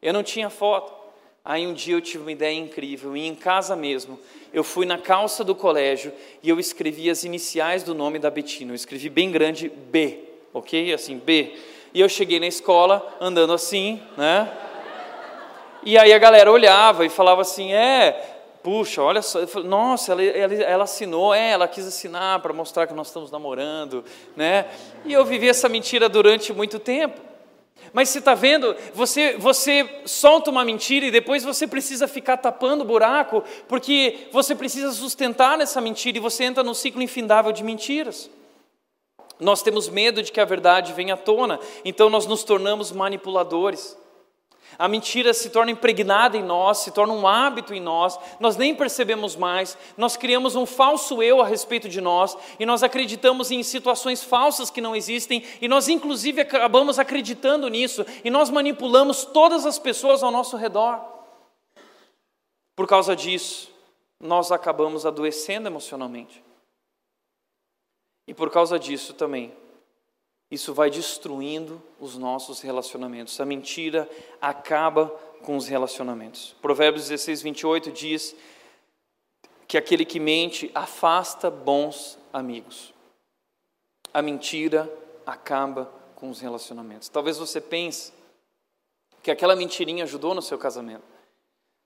Eu não tinha foto. Aí um dia eu tive uma ideia incrível, e em casa mesmo, eu fui na calça do colégio e eu escrevi as iniciais do nome da Betina. Eu escrevi bem grande B, ok? Assim, B. E eu cheguei na escola andando assim, né? E aí a galera olhava e falava assim: é, puxa, olha só, nossa, ela, ela, ela assinou, é, ela quis assinar para mostrar que nós estamos namorando, né? E eu vivi essa mentira durante muito tempo. Mas você está vendo, você, você solta uma mentira e depois você precisa ficar tapando o buraco, porque você precisa sustentar nessa mentira e você entra num ciclo infindável de mentiras. Nós temos medo de que a verdade venha à tona, então nós nos tornamos manipuladores. A mentira se torna impregnada em nós, se torna um hábito em nós, nós nem percebemos mais, nós criamos um falso eu a respeito de nós e nós acreditamos em situações falsas que não existem e nós, inclusive, acabamos acreditando nisso e nós manipulamos todas as pessoas ao nosso redor. Por causa disso, nós acabamos adoecendo emocionalmente. E por causa disso também, isso vai destruindo os nossos relacionamentos. A mentira acaba com os relacionamentos. Provérbios 16, 28 diz que aquele que mente afasta bons amigos. A mentira acaba com os relacionamentos. Talvez você pense que aquela mentirinha ajudou no seu casamento,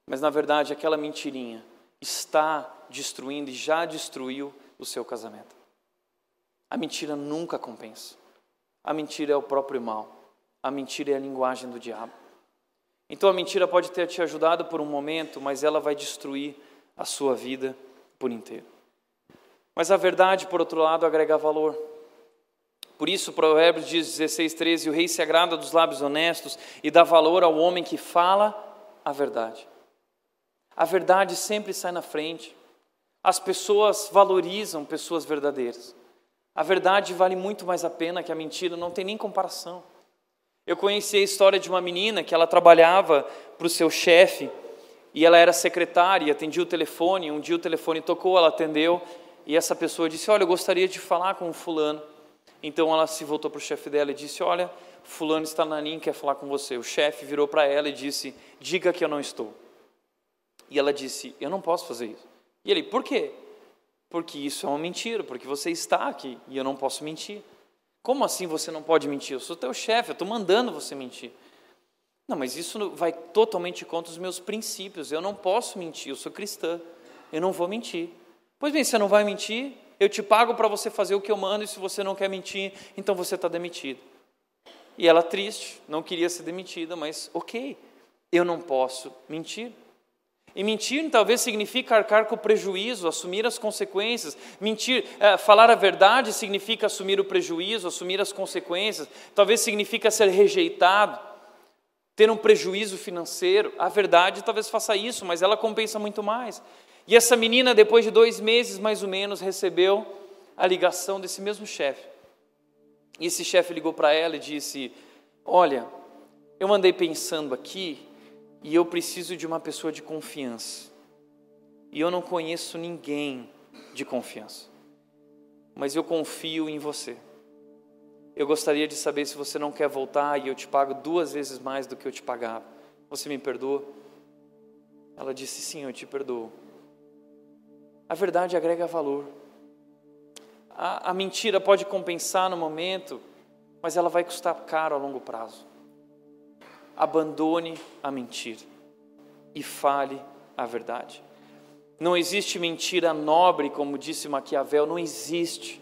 mas na verdade aquela mentirinha está destruindo e já destruiu o seu casamento. A mentira nunca compensa. A mentira é o próprio mal. A mentira é a linguagem do diabo. Então a mentira pode ter te ajudado por um momento, mas ela vai destruir a sua vida por inteiro. Mas a verdade, por outro lado, agrega valor. Por isso, Provérbios diz 16, 13: O rei se agrada dos lábios honestos e dá valor ao homem que fala a verdade. A verdade sempre sai na frente. As pessoas valorizam pessoas verdadeiras. A verdade vale muito mais a pena que a mentira, não tem nem comparação. Eu conheci a história de uma menina que ela trabalhava para o seu chefe e ela era secretária, atendia o telefone. Um dia o telefone tocou, ela atendeu e essa pessoa disse: Olha, eu gostaria de falar com o fulano. Então ela se voltou para o chefe dela e disse: Olha, fulano está na linha, quer falar com você. O chefe virou para ela e disse: Diga que eu não estou. E ela disse: Eu não posso fazer isso. E ele: Por quê? Porque isso é uma mentira, porque você está aqui e eu não posso mentir. Como assim você não pode mentir? Eu sou teu chefe, eu estou mandando você mentir. Não, mas isso vai totalmente contra os meus princípios. Eu não posso mentir, eu sou cristã, eu não vou mentir. Pois bem, você não vai mentir, eu te pago para você fazer o que eu mando, e se você não quer mentir, então você está demitido. E ela triste, não queria ser demitida, mas ok, eu não posso mentir. E mentir talvez significa arcar com o prejuízo, assumir as consequências. Mentir, é, falar a verdade significa assumir o prejuízo, assumir as consequências. Talvez significa ser rejeitado, ter um prejuízo financeiro. A verdade talvez faça isso, mas ela compensa muito mais. E essa menina, depois de dois meses mais ou menos, recebeu a ligação desse mesmo chefe. E esse chefe ligou para ela e disse: Olha, eu andei pensando aqui e eu preciso de uma pessoa de confiança. E eu não conheço ninguém de confiança. Mas eu confio em você. Eu gostaria de saber se você não quer voltar e eu te pago duas vezes mais do que eu te pagava. Você me perdoa? Ela disse: Sim, eu te perdoo. A verdade agrega valor. A, a mentira pode compensar no momento, mas ela vai custar caro a longo prazo abandone a mentira e fale a verdade. Não existe mentira nobre, como disse Maquiavel, não existe.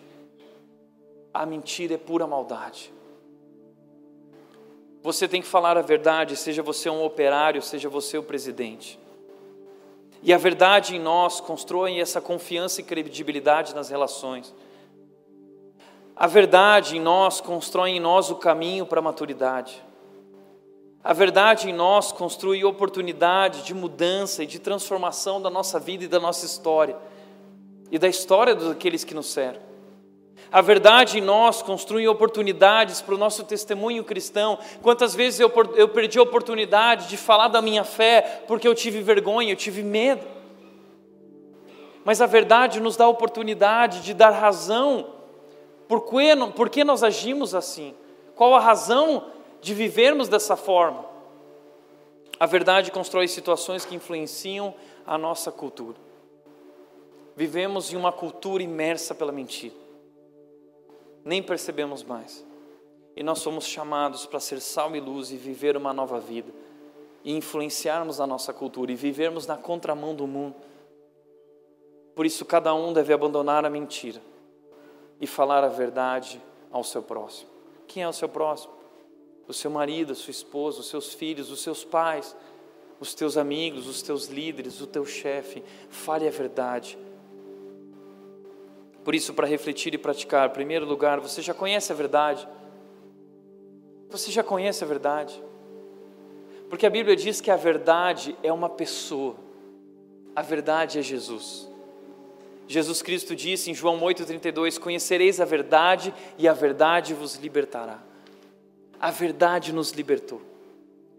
A mentira é pura maldade. Você tem que falar a verdade, seja você um operário, seja você o presidente. E a verdade em nós constrói essa confiança e credibilidade nas relações. A verdade em nós constrói em nós o caminho para a maturidade. A verdade em nós construi oportunidade de mudança e de transformação da nossa vida e da nossa história, e da história daqueles que nos servem. A verdade em nós construi oportunidades para o nosso testemunho cristão. Quantas vezes eu, eu perdi a oportunidade de falar da minha fé porque eu tive vergonha, eu tive medo. Mas a verdade nos dá a oportunidade de dar razão por que, por que nós agimos assim. Qual a razão de vivermos dessa forma. A verdade constrói situações que influenciam a nossa cultura. Vivemos em uma cultura imersa pela mentira. Nem percebemos mais. E nós somos chamados para ser sal e luz e viver uma nova vida. E influenciarmos a nossa cultura e vivermos na contramão do mundo. Por isso, cada um deve abandonar a mentira e falar a verdade ao seu próximo. Quem é o seu próximo? O seu marido, a sua esposa, os seus filhos, os seus pais, os teus amigos, os teus líderes, o teu chefe. Fale a verdade. Por isso, para refletir e praticar, em primeiro lugar, você já conhece a verdade. Você já conhece a verdade. Porque a Bíblia diz que a verdade é uma pessoa, a verdade é Jesus. Jesus Cristo disse em João 8,32: Conhecereis a verdade e a verdade vos libertará. A verdade nos libertou.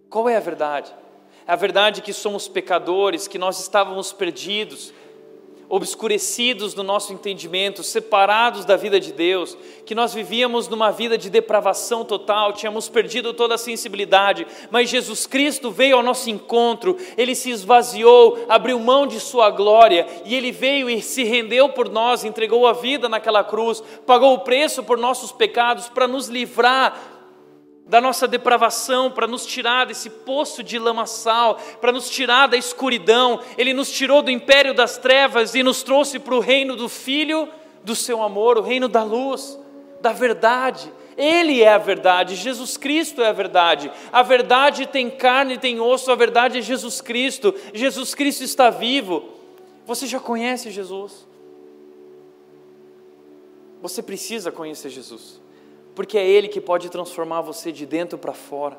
Qual é a verdade? É a verdade que somos pecadores, que nós estávamos perdidos, obscurecidos no nosso entendimento, separados da vida de Deus, que nós vivíamos numa vida de depravação total, tínhamos perdido toda a sensibilidade, mas Jesus Cristo veio ao nosso encontro, ele se esvaziou, abriu mão de sua glória e ele veio e se rendeu por nós, entregou a vida naquela cruz, pagou o preço por nossos pecados para nos livrar da nossa depravação, para nos tirar desse poço de lamaçal, para nos tirar da escuridão. Ele nos tirou do império das trevas e nos trouxe para o reino do Filho do seu amor, o reino da luz, da verdade. Ele é a verdade, Jesus Cristo é a verdade. A verdade tem carne, tem osso, a verdade é Jesus Cristo. Jesus Cristo está vivo. Você já conhece Jesus? Você precisa conhecer Jesus porque é Ele que pode transformar você de dentro para fora.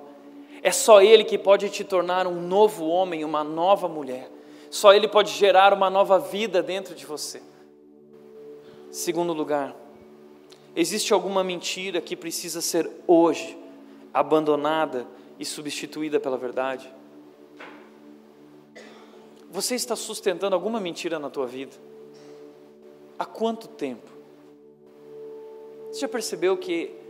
É só Ele que pode te tornar um novo homem, uma nova mulher. Só Ele pode gerar uma nova vida dentro de você. Segundo lugar, existe alguma mentira que precisa ser hoje abandonada e substituída pela verdade? Você está sustentando alguma mentira na tua vida? Há quanto tempo? Você já percebeu que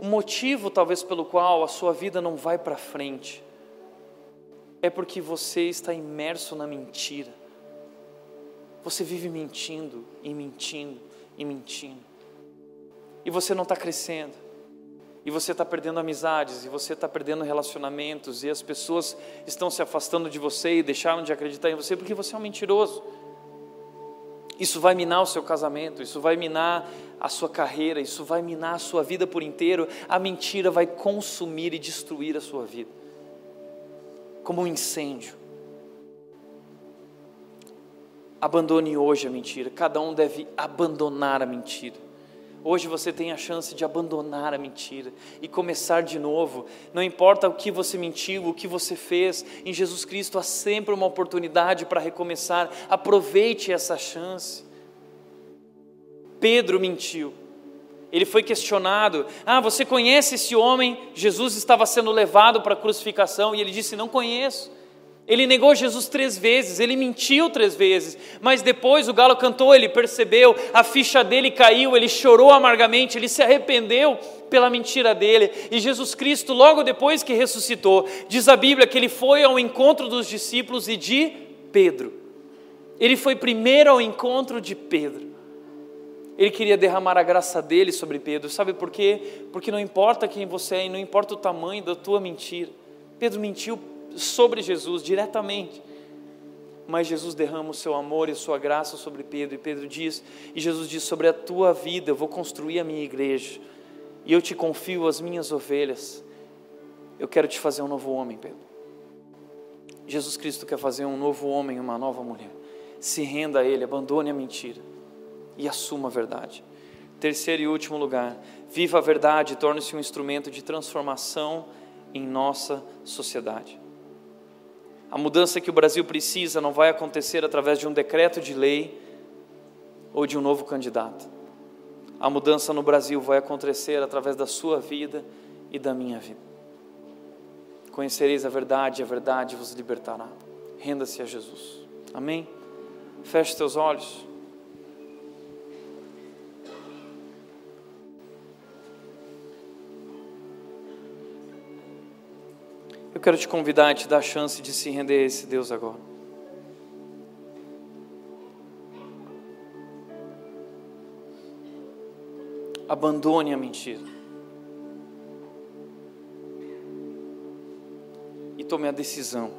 o motivo, talvez, pelo qual a sua vida não vai para frente é porque você está imerso na mentira. Você vive mentindo e mentindo e mentindo. E você não está crescendo. E você está perdendo amizades, e você está perdendo relacionamentos, e as pessoas estão se afastando de você e deixaram de acreditar em você porque você é um mentiroso. Isso vai minar o seu casamento, isso vai minar a sua carreira, isso vai minar a sua vida por inteiro. A mentira vai consumir e destruir a sua vida, como um incêndio. Abandone hoje a mentira, cada um deve abandonar a mentira. Hoje você tem a chance de abandonar a mentira e começar de novo. Não importa o que você mentiu, o que você fez, em Jesus Cristo há sempre uma oportunidade para recomeçar. Aproveite essa chance. Pedro mentiu. Ele foi questionado: Ah, você conhece esse homem? Jesus estava sendo levado para a crucificação e ele disse: Não conheço. Ele negou Jesus três vezes, ele mentiu três vezes, mas depois o galo cantou, ele percebeu, a ficha dele caiu, ele chorou amargamente, ele se arrependeu pela mentira dele. E Jesus Cristo, logo depois que ressuscitou, diz a Bíblia que ele foi ao encontro dos discípulos e de Pedro. Ele foi primeiro ao encontro de Pedro. Ele queria derramar a graça dele sobre Pedro. Sabe por quê? Porque não importa quem você é e não importa o tamanho da tua mentira. Pedro mentiu sobre Jesus diretamente. Mas Jesus derrama o seu amor e sua graça sobre Pedro, e Pedro diz, e Jesus diz: Sobre a tua vida eu vou construir a minha igreja, e eu te confio as minhas ovelhas. Eu quero te fazer um novo homem, Pedro. Jesus Cristo quer fazer um novo homem, uma nova mulher. Se renda a Ele, abandone a mentira e assuma a verdade. Terceiro e último lugar, viva a verdade torne-se um instrumento de transformação em nossa sociedade. A mudança que o Brasil precisa não vai acontecer através de um decreto de lei ou de um novo candidato. A mudança no Brasil vai acontecer através da sua vida e da minha vida. Conhecereis a verdade e a verdade vos libertará. Renda-se a Jesus. Amém? Feche teus olhos. Eu quero te convidar a te dar a chance de se render a esse Deus agora. Abandone a mentira. E tome a decisão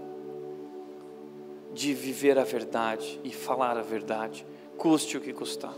de viver a verdade e falar a verdade, custe o que custar.